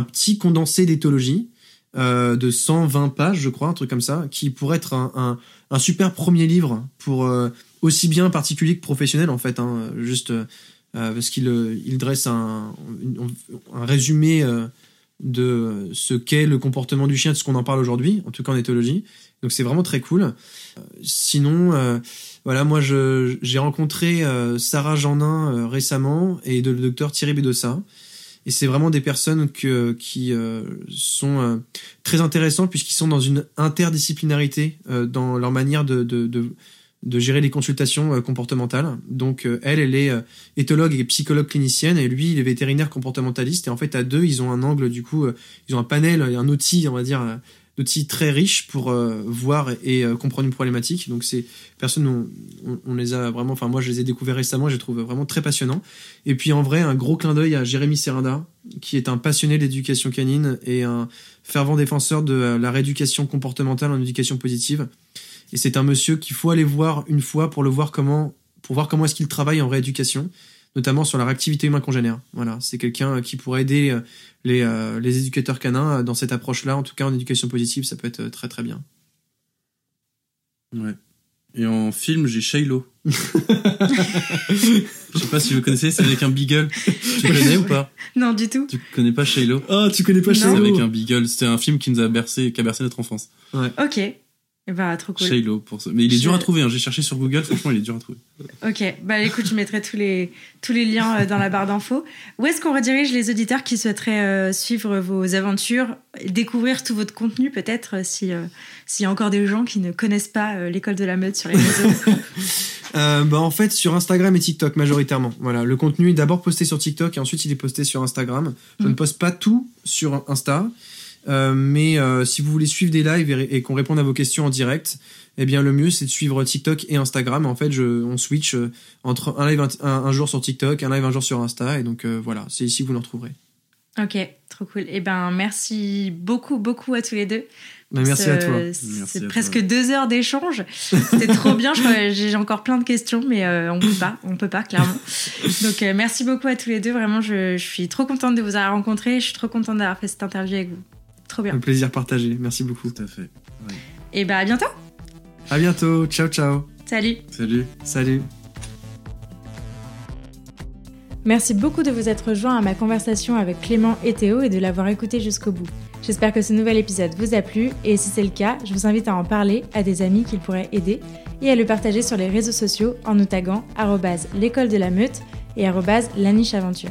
petit condensé d'éthologie euh, de 120 pages, je crois, un truc comme ça, qui pourrait être un, super premier livre pour euh, aussi bien particulier que professionnel en fait, hein, juste parce qu'il il dresse un, un résumé de ce qu'est le comportement du chien, de ce qu'on en parle aujourd'hui, en tout cas en éthologie. Donc c'est vraiment très cool. Euh, sinon, euh, voilà, moi j'ai rencontré euh, Sarah Jeanin récemment et le docteur Thierry Bedossa. Et c'est vraiment des personnes que, qui euh, sont euh, très intéressantes puisqu'ils sont dans une interdisciplinarité euh, dans leur manière de, de, de, de gérer les consultations comportementales. Donc elle, elle est éthologue et psychologue clinicienne et lui, il est vétérinaire comportementaliste. Et en fait, à deux, ils ont un angle, du coup, ils ont un panel, un outil, on va dire d'outils très riches pour euh, voir et euh, comprendre une problématique. Donc ces personnes, on, on, les a vraiment, enfin moi je les ai découverts récemment, je les trouve vraiment très passionnants. Et puis en vrai, un gros clin d'œil à Jérémy Serrada, qui est un passionné d'éducation canine et un fervent défenseur de la rééducation comportementale en éducation positive. Et c'est un monsieur qu'il faut aller voir une fois pour le voir comment, pour voir comment est-ce qu'il travaille en rééducation notamment sur la réactivité humain congénère. Voilà, c'est quelqu'un qui pourrait aider euh, les, euh, les éducateurs canins euh, dans cette approche-là. En tout cas, en éducation positive, ça peut être très très bien. Ouais. Et en film, j'ai Shiloh. Je sais pas si vous connaissez, c'est avec un beagle. Tu connais ou pas? Non, du tout. Tu connais pas Shiloh? Oh, tu connais pas Shiloh C'est avec un beagle. C'était un film qui nous a bercé, qui a bercé notre enfance. Ouais. Ok. Eh bah, trop cool. Shiloh, pour ça. Mais il est dur à trouver, hein. j'ai cherché sur Google, franchement, il est dur à trouver. Ok, bah écoute, je mettrai tous les, tous les liens euh, dans la barre d'infos. Où est-ce qu'on redirige les auditeurs qui souhaiteraient euh, suivre vos aventures, découvrir tout votre contenu peut-être, euh, si, s'il y a encore des gens qui ne connaissent pas l'école de la meute sur les réseaux? Bah en fait sur Instagram et TikTok majoritairement. Voilà, le contenu est d'abord posté sur TikTok et ensuite il est posté sur Instagram. Je ne mm. poste pas tout sur Insta. Euh, mais euh, si vous voulez suivre des lives et, qu'on réponde à vos questions en direct, eh bien le mieux c'est de suivre TikTok et Instagram. En fait, je, on switch euh, entre un live un, jour sur TikTok, un live un jour sur Insta, et donc voilà, c'est ici que vous nous retrouverez. Ok, trop cool. Eh ben merci beaucoup beaucoup à tous les deux. Ben, merci à toi. C'est presque deux heures d'échange. C'était trop bien. J'ai encore plein de questions, mais on peut pas, on peut pas clairement. Donc merci beaucoup à tous les deux. Vraiment, je, je suis trop contente de vous avoir rencontrés. Je suis trop contente d'avoir fait cette interview avec vous. Trop bien. Un plaisir partagé. Merci beaucoup. Tout à fait. Et bah à bientôt. À bientôt. Ciao, ciao. Salut. Salut. Salut. Merci beaucoup de vous être rejoint à ma conversation avec Clément et Théo et de l'avoir écouté jusqu'au bout. J'espère que ce nouvel épisode vous a plu et si c'est le cas, je vous invite à en parler à des amis qu'il pourrait aider et à le partager sur les réseaux sociaux en nous taguant l'école de la meute et la niche aventure.